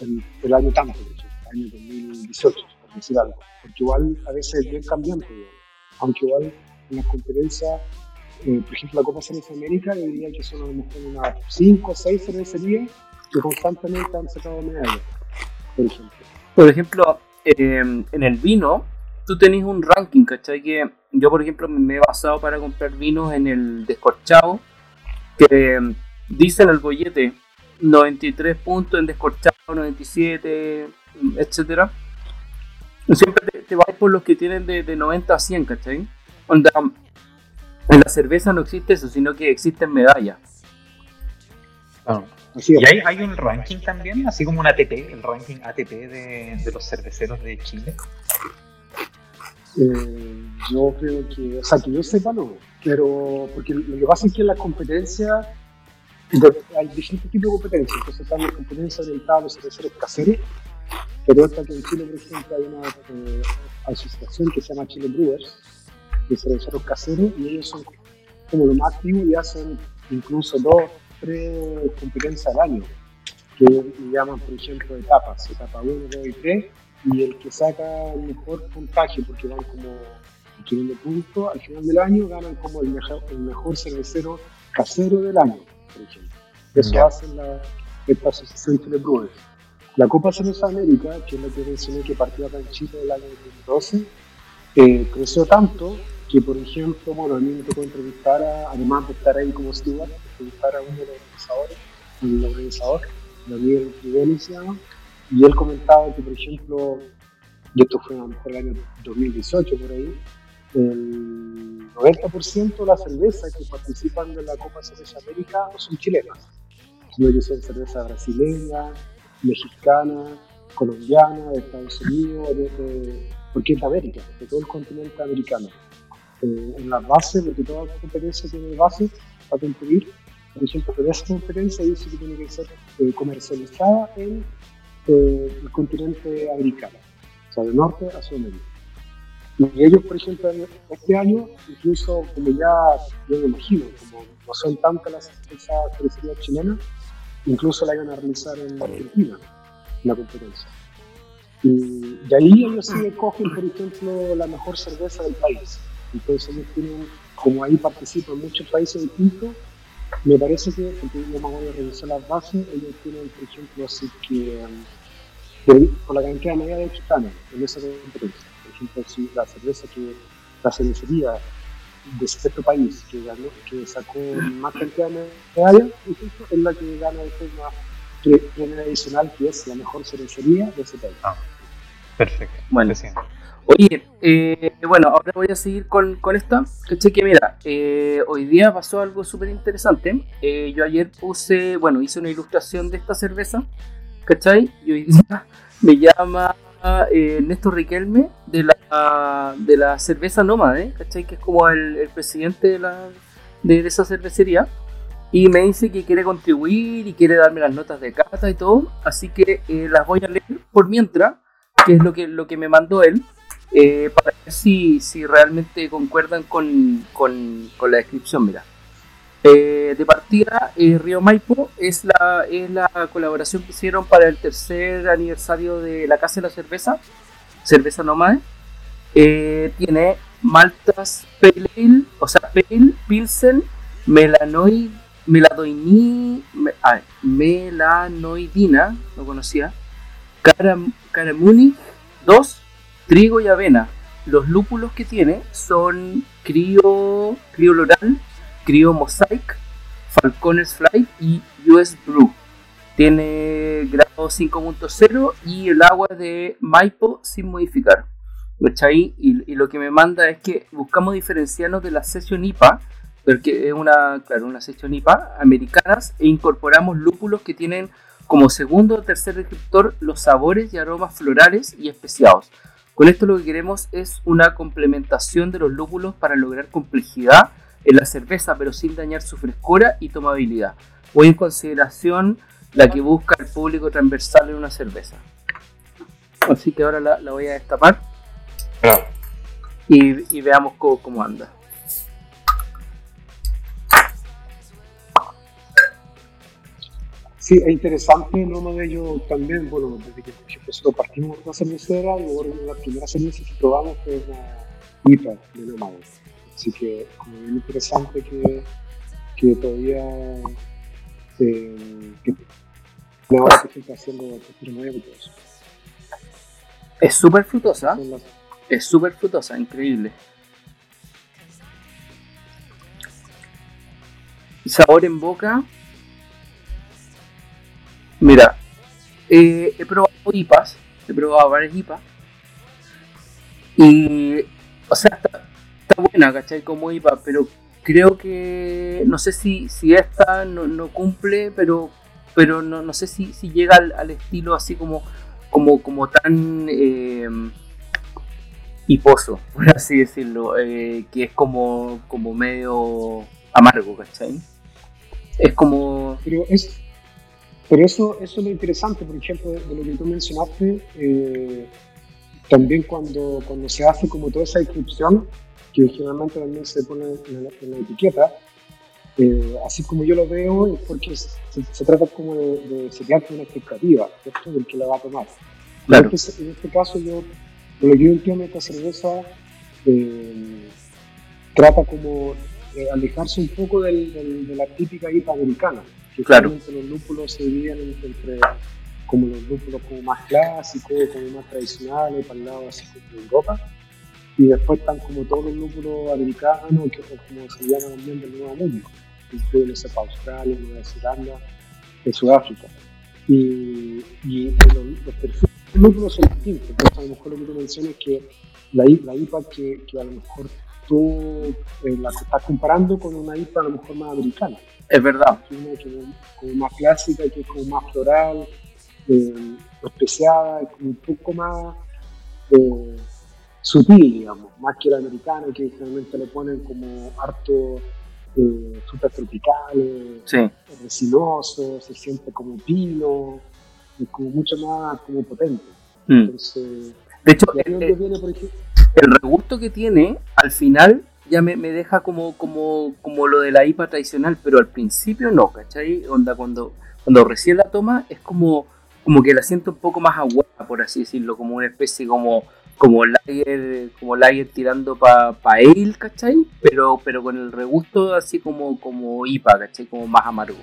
en el año tanto, por ejemplo, el año 2018, por decir algo. Porque igual a veces es bien cambiante, aunque igual en las conferencias, eh, por ejemplo, la Copa Cerveza América, yo diría que son a lo mejor unas 5 o 6 cervecerías que constantemente han sacado medallas, por ejemplo. Por ejemplo, eh, en el vino, tú tenés un ranking, ¿cachai? Que yo, por ejemplo, me he basado para comprar vinos en el descorchado, que eh, dice en el bollete 93 puntos en descorchado, 97, etcétera. siempre te, te vas por los que tienen de, de 90 a 100, ¿cachai? Onda, en la cerveza no existe eso, sino que existen medallas. Así Y hay, hay un ranking también, así como un ATP, el ranking ATP de, de los cerveceros de Chile. Eh, yo creo que, o sea, que yo sepa no, pero porque lo que pasa es que en la competencia de- hay distintos tipos de competencias, entonces están las competencias orientadas a los cerveceros caseros, pero esta que en Chile, por ejemplo, hay una eh, asociación que se llama Chile Brewers, de cerveceros caseros, y ellos son como lo más activo y hacen incluso dos, tres competencias al año, que llaman, por ejemplo, etapas, etapa 1, 2 y 3, y el que saca el mejor puntaje, porque van como adquiriendo puntos, al final del año ganan como el mejor, el mejor cervecero casero del año, por ejemplo. Eso Ya. hacen la, esta asociación Chile Brewers. La Copa Cerveza América, que es la que mencioné que partió acá en Chile el año 2012, eh, creció tanto que, por ejemplo, bueno, a mí me tocó entrevistar, a, además de estar ahí como steward, entrevistar a uno de los organizadores, un organizador, Daniel Riveli se llama, y él comentaba que, por ejemplo, y esto fue a lo mejor el año 2018 por ahí, el 90% de las cervezas que participan de la Copa Cerveza América son chilenas, sino que son cervezas brasileñas, mexicanas, colombianas, de Estados Unidos, de, de- porque es de América, de todo el continente americano. Eh, en las bases, porque toda competencia tiene bases para competir, por ejemplo, esa competencia dice que tiene que ser eh, comercializada en el continente americano, o sea, de norte a sudamérica. Y ellos, por ejemplo, este año, incluso como ya, yo me imagino, como no son tantas las esas cervecerías chilenas, incluso la iban a realizar en Argentina, la competencia. Y de ahí ellos sí escogen, por ejemplo, la mejor cerveza del país. Entonces ellos tienen, como ahí participan muchos países distintos, me parece que, yo me voy a revisar las bases, ellos tienen, por ejemplo, así que, um, por la cantidad media de gitanos en esa competencia. Por ejemplo, si la cerveza que, la cervecería de cierto país que ganó, que sacó más cantidad de medallas, es la que gana después pre- premio adicional, que es la mejor cervecería de ese país. Perfecto. Bueno. Oye, eh, bueno, ahora voy a seguir con, con esta. Caché que mira, eh, hoy día pasó algo súper interesante. Eh, yo ayer puse, bueno, hice una ilustración de esta cerveza, ¿cachai? Y hoy día me llama eh, Néstor Riquelme de la, de la cerveza Nómade, ¿cachai? Que es como el, el presidente de, la, de, esa cervecería. Y me dice que quiere contribuir y quiere darme las notas de cata y todo. Así que eh, las voy a leer por mientras, que es lo que, lo que me mandó él eh, para ver si, si realmente concuerdan con, con, la descripción. Mira, Eh, de partida, eh, Río Maipo es la, es la colaboración que hicieron para el tercer aniversario de la Casa de la Cerveza, Cerveza Nómade. Eh, tiene maltas Pale Ale, o sea, Pale, Pilsen, Melanoid, me- Melanoidina, no conocía, Caram, Caramuni 2, trigo y avena. Los lúpulos que tiene son Crio, Crio Loral, Crio Mosaic, Falconer's Flight y US Brew. Tiene grado 5.0 y el agua es de Maipo sin modificar. Y, y lo que me manda es que buscamos diferenciarnos de la sesión IPA, porque es una, claro, una sesión IPA americanas, e incorporamos lúpulos que tienen como segundo o tercer descriptor los sabores y aromas florales y especiados. Con esto lo que queremos es una complementación de los lúpulos para lograr complejidad en la cerveza, pero sin dañar su frescura y tomabilidad. Voy en consideración la que busca el público transversal en una cerveza. Así que ahora la, la voy a destapar y, y veamos cómo, cómo anda. Sí, es interesante, ¿no? de ello también, bueno, desde que ejemplo, nosotros partimos una cervecera, y luego la primera cerveza que probamos fue una IPA de Nomade. Así que como bien interesante que, que todavía eh, que ahora que está haciendo y todo eso. Es súper frutosa, las- es súper frutosa, increíble. Sabor en boca. Mira, eh, he probado IPAs, he probado varias IPAs. Y, o sea, está, está buena, ¿cachai? Como IPA, pero creo que, no sé si, si esta no, no cumple, pero pero no, no sé si, si llega al, estilo así como, como, como tan eh, hiposo, por así decirlo, eh, que es como, como medio amargo, ¿cachai? Es como... Pero, es, pero eso, eso es lo interesante, por ejemplo, de, lo que tú mencionaste, eh, también cuando, cuando se hace como toda esa descripción, que generalmente también se pone en la, en la etiqueta, eh, así como yo lo veo, es porque se, se trata como de, de setearte una expectativa, ¿cierto? Del que la va a tomar. Claro. En, este, en este caso, yo, lo que yo entiendo, esta cerveza eh, trata como de alejarse un poco del, del- de la típica IPA americana, Claro. los lúpulos se dividen entre, como los lúpulos como más clásicos, como más tradicionales, para el lado así como de Europa, y después están como todos los lúpulos americanos, que como se llama también del Nuevo Mundo, incluyen no Australia, Nueva Zelanda, de Sudáfrica. Y, los, los perfiles de lúpulos son distintos, entonces a lo mejor lo que tú mencionas es que la, IPA que, que a lo mejor tú eh, la estás comparando con una IPA a lo mejor más americana Es verdad, una que es como más clásica, que es como más floral, eh, especiada, es como un poco más eh, sutil, digamos, más que la americana, que generalmente le ponen como harto eh, frutas tropicales, sí. resinoso, se siente como pino, es como mucho más como potente. Mm. Entonces, De hecho, el, donde viene, por ejemplo, el regusto que tiene, al final ya me, me deja como, como, como lo de la IPA tradicional, pero al principio no, ¿cachai? Onda, cuando, cuando recién la toma es como, como que la siento un poco más aguada, por así decirlo, como una especie como como lager, como lager tirando para pa ale, ¿cachai? Pero, pero con el regusto así como, como IPA, ¿cachai? Como más amargo.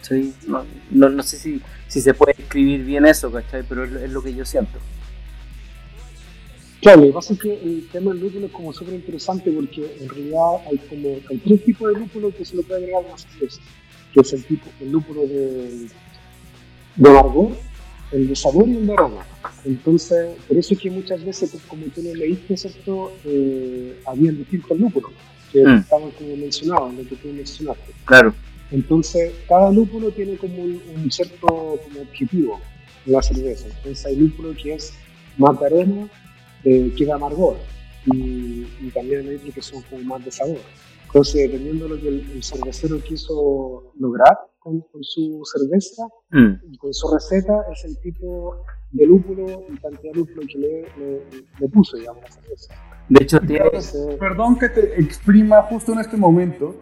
¿cachai? No, no, no sé si, si se puede escribir bien eso, ¿cachai? Pero es, lo- es lo que yo siento. Claro, lo que pasa es que el tema del lúpulo es como súper interesante porque en realidad hay como hay tres tipos de lúpulo que se le puede agregar a una cerveza, que es el tipo el lúpulo de, de amargor, el de sabor y el de aroma. Entonces, por eso es que muchas veces, pues, como tú lo leíste, ¿cierto? Eh, habían distintos lúpulos que Mm. estaban como mencionados, lo que tú mencionaste. Claro. Entonces, cada lúpulo tiene como un, un cierto como objetivo en la cerveza. Entonces, hay lúpulo que es más de aroma, eh, que de amargor. Y, y también hay otros que son como más de sabor. Entonces, dependiendo de lo que el, el cervecero quiso lograr con, con su cerveza Mm. y con su receta, es el tipo de lúpulo y cantidad de lúpulo que le, le- le puso, digamos, a la cerveza. De hecho, tiene. Entonces, Perdón que te exprima justo en este momento,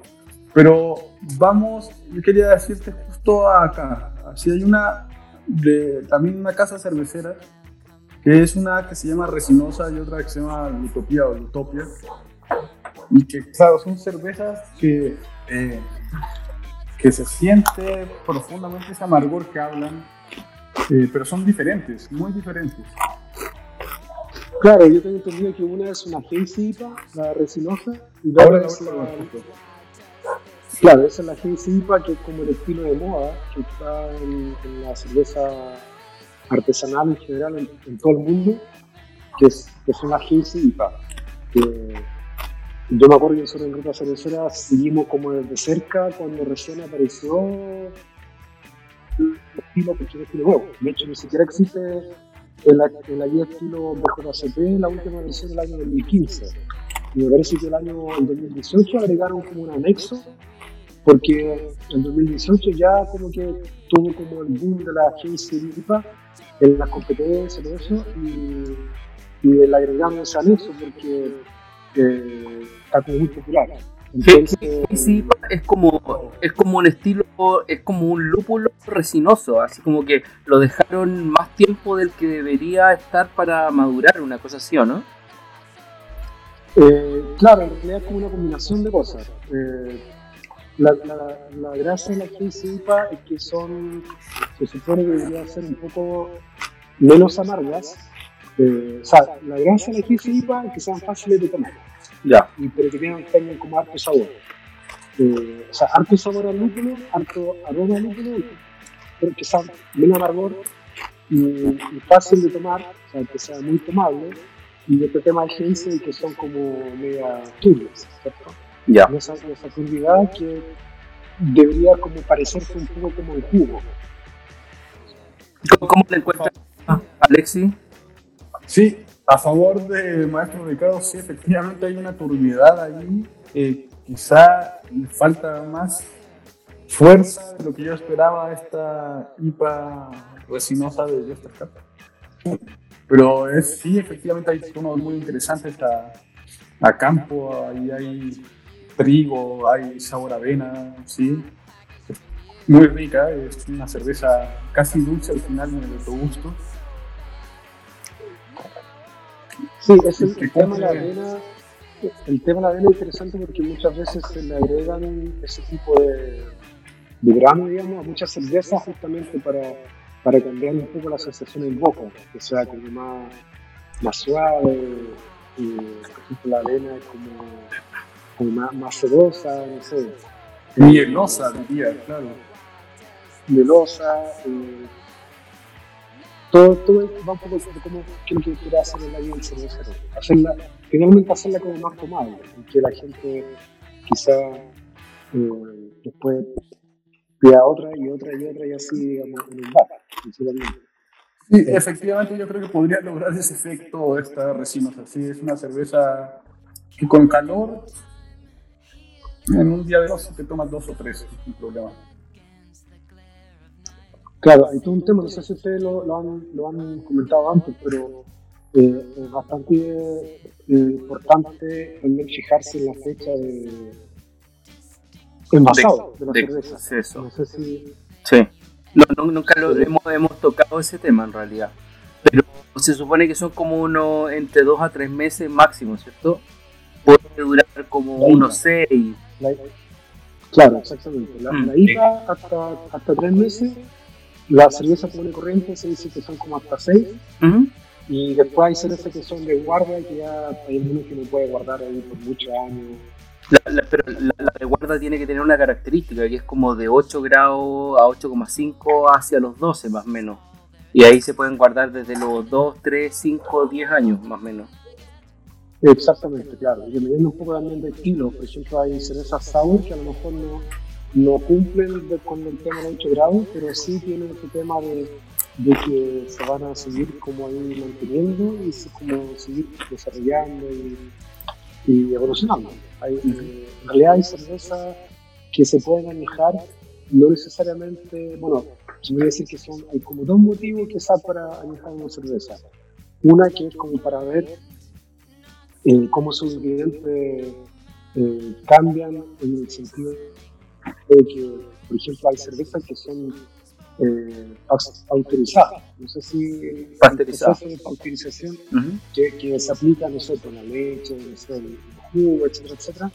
pero vamos, yo quería decirte justo acá, si hay una, de, también una casa cervecera, es una que se llama Resinosa y otra que se llama Utopía o Utopia, y que claro, son cervezas que, eh, que se siente profundamente ese amargor que hablan, eh, pero son diferentes, muy diferentes. Claro, yo tengo entendido que una es una hazy IPA, la resinosa, y la Ahora otra es la, la. Claro, esa es la hazy IPA, que es como el estilo de moda, que está en, en la cerveza artesanal en general en, en todo el mundo, que, es, que son IPA. Que yo me acuerdo que nosotros en Ruta Cervecera seguimos como desde cerca cuando recién apareció el estilo, porque estilo nuevo. De hecho, ni siquiera existe en la, en la guía estilo BJCP, la última versión del año 2015. Y me parece que el año el 2018 agregaron como un anexo, porque en 2018 ya como que tuvo como el boom de la Hazy IPA en las competencias y todo eso, y, y le agregamos ese anexo porque eh, está como muy popular. Entonces, Sí, es como, es como un estilo, es como un lúpulo resinoso, así como que lo dejaron más tiempo del que debería estar para madurar, una cosa así, ¿o no? Eh, claro, en realidad es como una combinación de cosas. Eh, la, la, la gracia de la Hazy IPA es que son, se supone que deberían ser un poco menos amargas. Eh, o sea, la gracia de la Hazy IPA es que sean fáciles de tomar, Ya. y, pero que tengan, tengan como harto sabor. Eh, o sea, harto sabor al lúpulo, harto aroma al lúpulo, pero que sean menos amargor y, y fácil de tomar, o sea, que sea muy tomable y este tema de Hazel que son como media turbias, ¿cierto? Ya. Esa, esa que debería como parecerse un poco como el jugo. ¿Cómo le encuentras, Alexi? Sí, a favor de Maestro Ricardo, sí, efectivamente hay una turbiedad ahí. Eh, quizá le falta más fuerza de lo que yo esperaba a esta IPA resinosa de Jester Cup. Pero es, sí, efectivamente hay tonos muy interesantes a, a campo, ahí hay trigo, hay sabor a avena, sí. Muy rica, es una cerveza casi dulce al final en el autogusto. Sí, es el, tema de la avena. El tema de la avena es interesante porque muchas veces se le agregan ese tipo de, de grano, digamos, a muchas cervezas justamente para, para cambiar un poco la sensación en boca, que sea como más, más suave. Y, por ejemplo, la avena es como, como más, más sedosa, no sé, Mielosa, diría, claro. melosa. eh, todo, todo va un poco de cómo lo que hacer la vida del cervecero. Hacerla, finalmente hacerla como más tomable, y que la gente quizá eh, después pida otra y otra y otra y así, digamos, en un bar, sinceramente. Sí, efectivamente yo creo que podría lograr ese efecto esta resinosa. Sí, es una cerveza que con calor, en un día de dos te tomas dos o tres, sin problema. Claro, hay todo un tema, no sé si ustedes lo, lo han, lo han comentado antes, pero eh, es bastante eh, importante también fijarse en la fecha de envasado de, la de cerveza. acceso. No sé si Sí. No, no, nunca lo hemos, hemos tocado ese tema en realidad. Pero se supone que son como uno entre dos a tres meses máximo, ¿cierto? Durar como unos seis. la, claro, exactamente. La, Mm. la IPA hasta, hasta tres meses, la cerveza común y corriente se dice que son como hasta seis, y después hay cervezas que son de guarda, que ya hay algunos que no puede guardar ahí por muchos años. La- la- pero la, la de guarda tiene que tener una característica que es como de 8 grados a 8,5 hacia los 12 más o menos. Y ahí se pueden guardar desde los 2, 3, 5, 10 años más o menos. Exactamente, claro. Y dependiendo un poco también del estilo, por ejemplo, hay cervezas sour que a lo mejor no, no cumplen de- con el tema de 8 grados, pero sí tienen este tema de, de que se van a seguir como ahí manteniendo y se- como seguir desarrollando y, y evolucionando. Hay, en realidad hay cervezas que se pueden añejar, no necesariamente, bueno, voy a decir que son, hay como dos motivos quizás para añejar una cerveza. Una que es como para ver eh, cómo sus ingredientes eh, cambian en el sentido de que, por ejemplo, hay cervezas que son eh, pasteurizadas. No sé si Pasteurizadas. de pasteurización Ujú. que, que se aplica, no sé, con la leche, no sé, el jugo, etcétera, etcétera,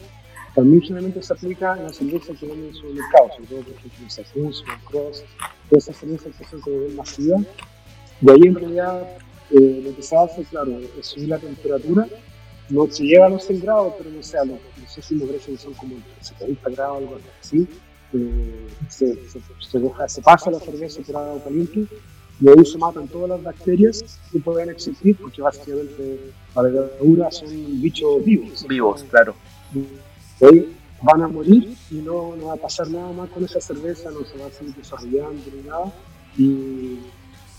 también generalmente se aplica en las cervezas que venden en el supermercado, sobre todo, por ejemplo, en Cross, todas esas cervezas que son como masivas. De ahí, en realidad, eh, lo que se hace, claro, es subir la temperatura. No se llega a los 100 grados, pero no sé, a los, no sé si parece que son como 70 grados, algo así. Eh, se, se, se deja, se pasa la cerveza por agua caliente y ahí se matan todas las bacterias que pueden existir, porque básicamente la levadura son bichos vivos. Vivos, claro. Ahí van a morir y no, no va a pasar nada más con esa cerveza, no se va a seguir desarrollando ni nada. Y,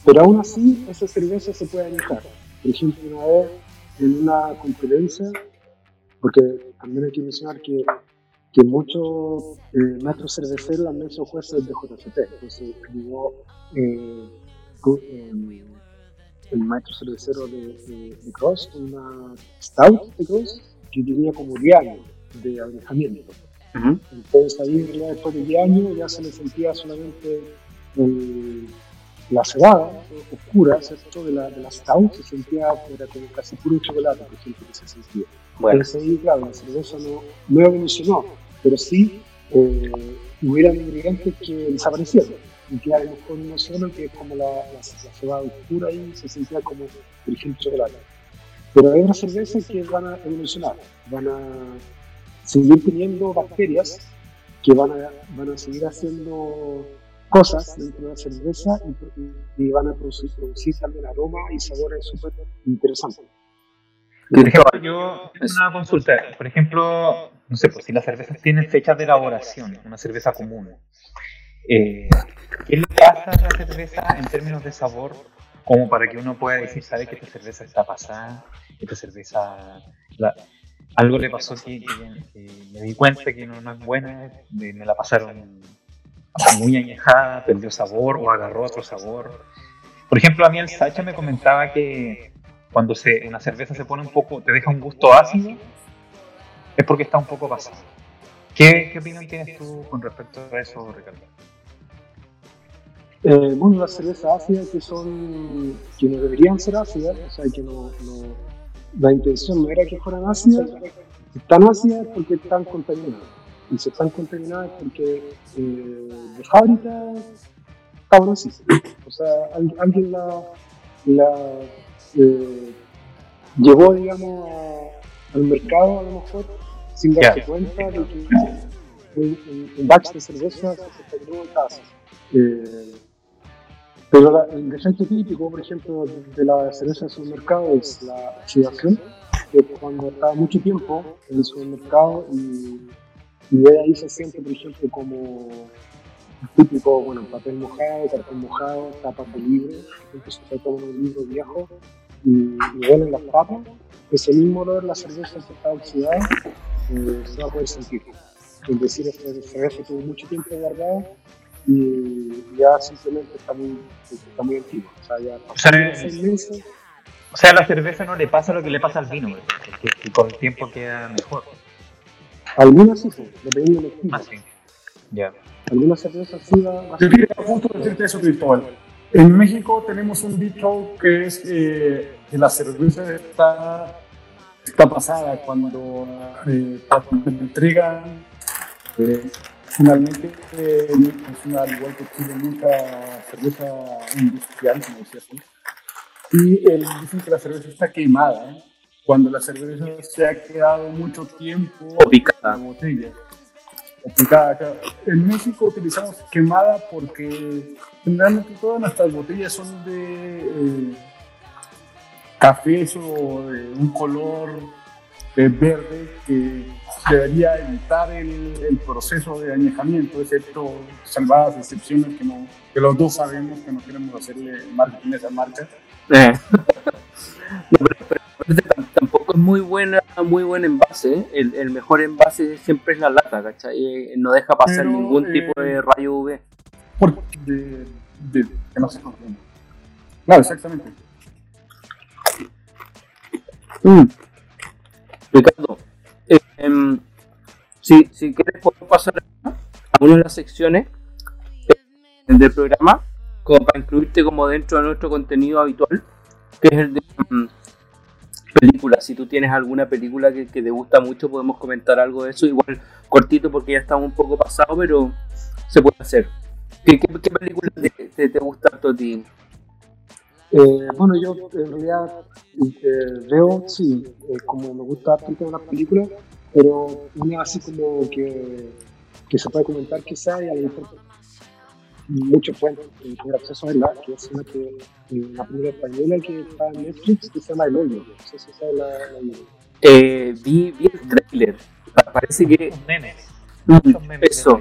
pero aún así, esa cerveza se puede añejar. Por ejemplo, una vez en una conferencia, porque también hay que mencionar que, que muchos eh, maestros cerveceros también son jueces de JCP. Entonces, llegó eh, eh, el maestro cervecero de, de, de Cross, una Stout de Cross, que tenía como 10 años de alejamiento. Entonces ahí después de 10 años ya se le sentía solamente el- la cebada oscura, ¿cierto? De la, de la stout, se sentía, era como casi puro chocolate, por ejemplo, que se sentía. Bueno, Entonces ahí, claro, la cerveza no, no evolucionó, pero sí eh, hubieran ingredientes que desaparecieron. Y que a lo mejor uno solo, que es como la, la, la cebada oscura ahí, se sentía como, por ejemplo, chocolate. Pero hay otras cervezas que van a evolucionar, van a seguir teniendo bacterias que van a, van a seguir haciendo cosas dentro de la cerveza y, y van a producir, producir también aroma y sabores súper interesantes. Por ejemplo, yo una consulta. Por ejemplo, no sé, pues si las cervezas tienen fechas de elaboración, una cerveza común, eh, ¿qué le pasa a la cerveza en términos de sabor como para que uno pueda decir, sabe que esta cerveza está pasada, esta cerveza... algo le pasó que, me di cuenta que no, es buena, me la pasaron muy añejada, perdió sabor o agarró otro sabor. Por ejemplo, a mí el Sacha me comentaba que cuando se, una cerveza se pone un poco, te deja un gusto ácido, es porque está un poco pasada. ¿Qué, ¿Qué, opinión tienes tú con respecto a eso, Ricardo? Eh, bueno, las cervezas ácidas que son, que no deberían ser ácidas, o sea, que no, la intención no era que fueran ácidas, están ácidas porque están contaminadas. Y si están contaminadas porque eh, de fábrica así. O sea, alguien la, la eh, llevó, digamos, al mercado a lo mejor sin darse cuenta de que un, batch de cerveza se está en casa. Eh, pero el defecto típico, por ejemplo, de la cerveza de supermercado es la oxidación, que cuando está mucho tiempo en el supermercado y, y ahí se siente, por ejemplo, como típico, bueno, papel mojado, cartón mojado, tapas de libro, entonces se toma un libro viejo y, y huelen las tapas, ese mismo olor, la cerveza que está oxidada, eh, se va a poder sentir. Es decir, esta cerveza tuvo mucho tiempo guardada y ya simplemente está muy, está muy antiguo. O sea, ya o sea, meses. O sea, a la cerveza no le pasa lo que le pasa al vino, que, con el tiempo queda mejor. Algunas sí, dependiendo del estilo. Ah, sí. Ya. Algunas cervezas sí va Yo quería justo decirte eso, Cristóbal. En México tenemos un dicho que es eh, que la cerveza está, está pasada cuando, eh, cuando entregan eh, Finalmente, eh, al igual que Chile, mucha cerveza industrial, como decía tú. Y el, dicen que la cerveza está quemada. ¿Eh? Cuando la cerveza se ha quedado mucho tiempo picada. en la botella. picada. En México utilizamos quemada porque generalmente todas nuestras botellas son de eh, café o de un color verde que debería evitar el, el, proceso de añejamiento, excepto salvadas excepciones que, no, que los dos sabemos que no queremos hacerle marketing a esa marca. Eh. es muy buena, muy buen envase. ¿eh? El, el, mejor envase siempre es la lata, ¿cachai? Eh, no deja pasar ningún tipo de rayo UV. Porque de, de, que no se Claro, exactamente. Mm. Ricardo, eh, si, si quieres podemos pasar a una de las secciones eh, del programa, como para incluirte como dentro de nuestro contenido habitual, que es el de um, películas. Si tú tienes alguna película que, te gusta mucho, podemos comentar algo de eso, igual cortito porque ya estamos un poco pasado, pero se puede hacer. ¿Qué, qué, película te, gusta a ti? Eh, bueno, yo en realidad eh, veo, sí, eh, como me gusta bastante una película, pero una así como que, que se puede comentar quizá y muchos pueden tener acceso a verla, que es una, que, una película española que está en Netflix que se llama El Hoyo. No sé si sabe la, la eh, vi, vi el trailer, parece que... Memes. Eso.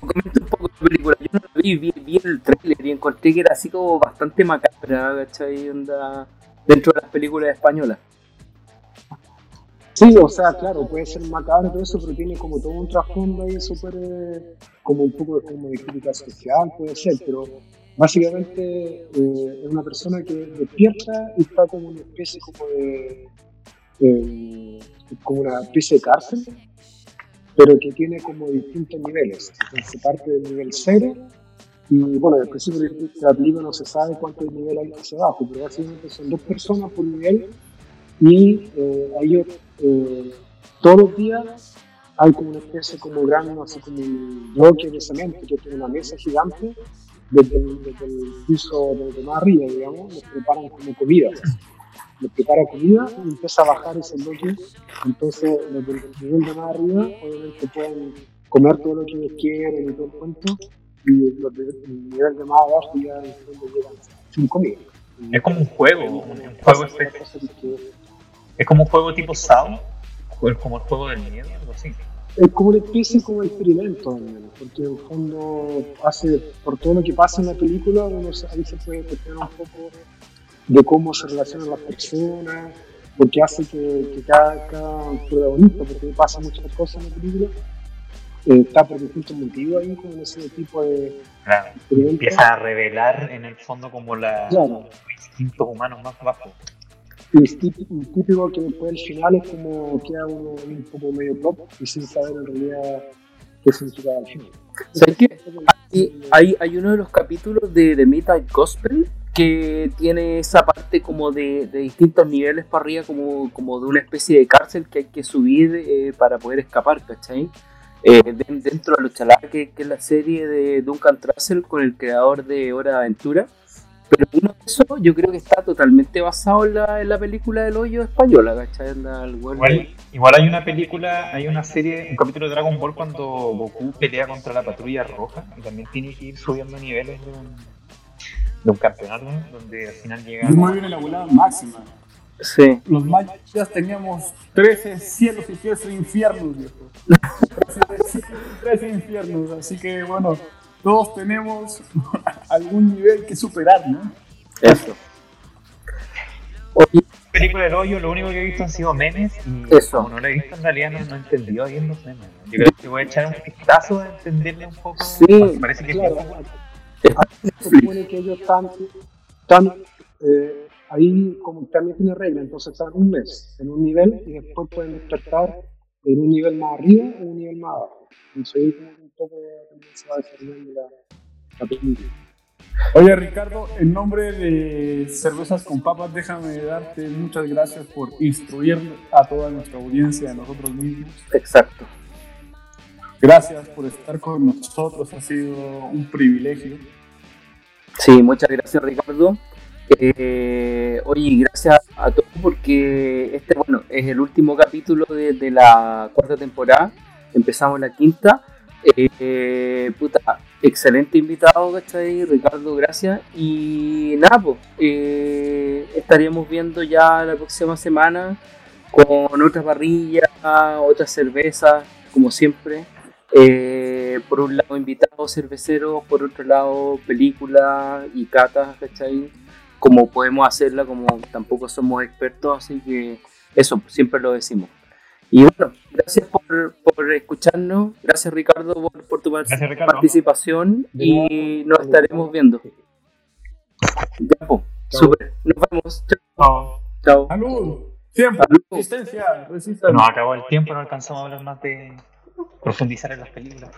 Comenta un poco de película. Yo no la vi, vi, vi, el trailer y encontré que era así como bastante macabra, ¿cachai? Onda, dentro de las películas españolas. Sí, o sea, claro, puede ser macabro todo eso, pero tiene como todo un trasfondo ahí súper, eh, como un poco como de crítica social, puede ser, pero básicamente eh, es una persona que despierta y está como una especie como de, eh, como una especie de cárcel, pero que tiene como distintos niveles. Entonces parte del nivel cero y bueno, al principio de la película no se sabe cuántos niveles hay hacia abajo, pero básicamente son dos personas por nivel y eh, ellos eh, todos los días hay como una especie como gran, así como un bloque de cemento que tiene una mesa gigante desde el, desde el piso de más arriba, digamos, les preparan como comida les prepara comida y empieza a bajar ese bloque. Entonces, los del nivel de más arriba, obviamente pueden comer todo lo que ellos quieren y todo el cuento, y los del nivel de más abajo ya llegan sin comida. Es como un juego, un, juego especie. Es como un juego tipo Sao, como el juego del miedo, algo así. Es como una especie como de experimento, también, porque en el fondo hace, por todo lo que pasa en la película, uno se- ahí se puede cuestionar un poco de cómo se relacionan las personas, porque hace que, que cada, cada protagonista, porque pasa muchas cosas en la película, eh, está por distintos motivos ahí, como en ese tipo de Claro. Empieza a revelar en el fondo como la, Claro. los instintos humanos más bajos. Y es típico, que después al final es como queda uno un poco medio plop y sin saber en realidad qué significaba el final. ¿Sabes qué? Y hay, hay uno de los capítulos de, de Midnight Gospel que tiene esa parte como de, de distintos niveles para arriba, como, como de una especie de cárcel que hay que subir eh, para poder escapar, ¿cachai? Eh, de- dentro de lo chalá que, que es la serie de Duncan Trussell con el creador de Hora de Aventura. Pero uno de esos yo creo que está totalmente basado en la, en la película del hoyo española, ¿cachai? En la- el Igual, igual hay una película, hay una serie, un capítulo de Dragon Ball cuando Goku pelea contra la patrulla roja y también tiene que ir subiendo niveles de un, de un campeonato donde al final llega. Muy bien elaborada máxima. Sí. Los mayas teníamos 13 cielos y 13 infiernos, viejo. 13 infiernos, así que bueno, todos tenemos algún nivel que superar, ¿no? Eso. Oye, La película del hoyo, lo único que he visto han sido memes y Eso. como no la he visto en realidad no, no he entendido bien los memes. ¿no? Yo creo que voy a echar un vistazo a entenderle un poco. Sí. porque parece que es Claro, poco- se supone que ellos están, están eh, ahí como también tiene regla, entonces están un mes en un nivel y después pueden despertar en un nivel más arriba o un nivel más abajo. Entonces ahí poco también se va desarrollando la, la película. Oye Ricardo, en nombre de Cervezas con Papas, déjame darte muchas gracias por instruir a toda nuestra audiencia, a nosotros mismos. exacto. Gracias por estar con nosotros, ha sido un privilegio. Sí, muchas gracias Ricardo. Eh, oye, gracias a todos porque este, bueno, es el último capítulo de, de la cuarta temporada. Empezamos la quinta. Eh, puta, excelente invitado, ¿cachai? Ricardo, gracias. Y nada, pues, eh, estaríamos viendo ya la próxima semana con otras parrillas, otras cervezas, como siempre. Eh, por un lado invitados cerveceros, por otro lado películas y catas, ¿cachai? Como podemos hacerla, como tampoco somos expertos, así que eso, siempre lo decimos. Y bueno, gracias por, por escucharnos, gracias Ricardo por, por tu par- Gracias, Ricardo. participación y nos estaremos viendo. Ya, pues, Chao. super, nos vemos, chao. Chao. ¡Salud! Siempre, Salud. resistencia, resistencia. nos acabó el tiempo, no alcanzamos a hablar más de profundizar en las películas.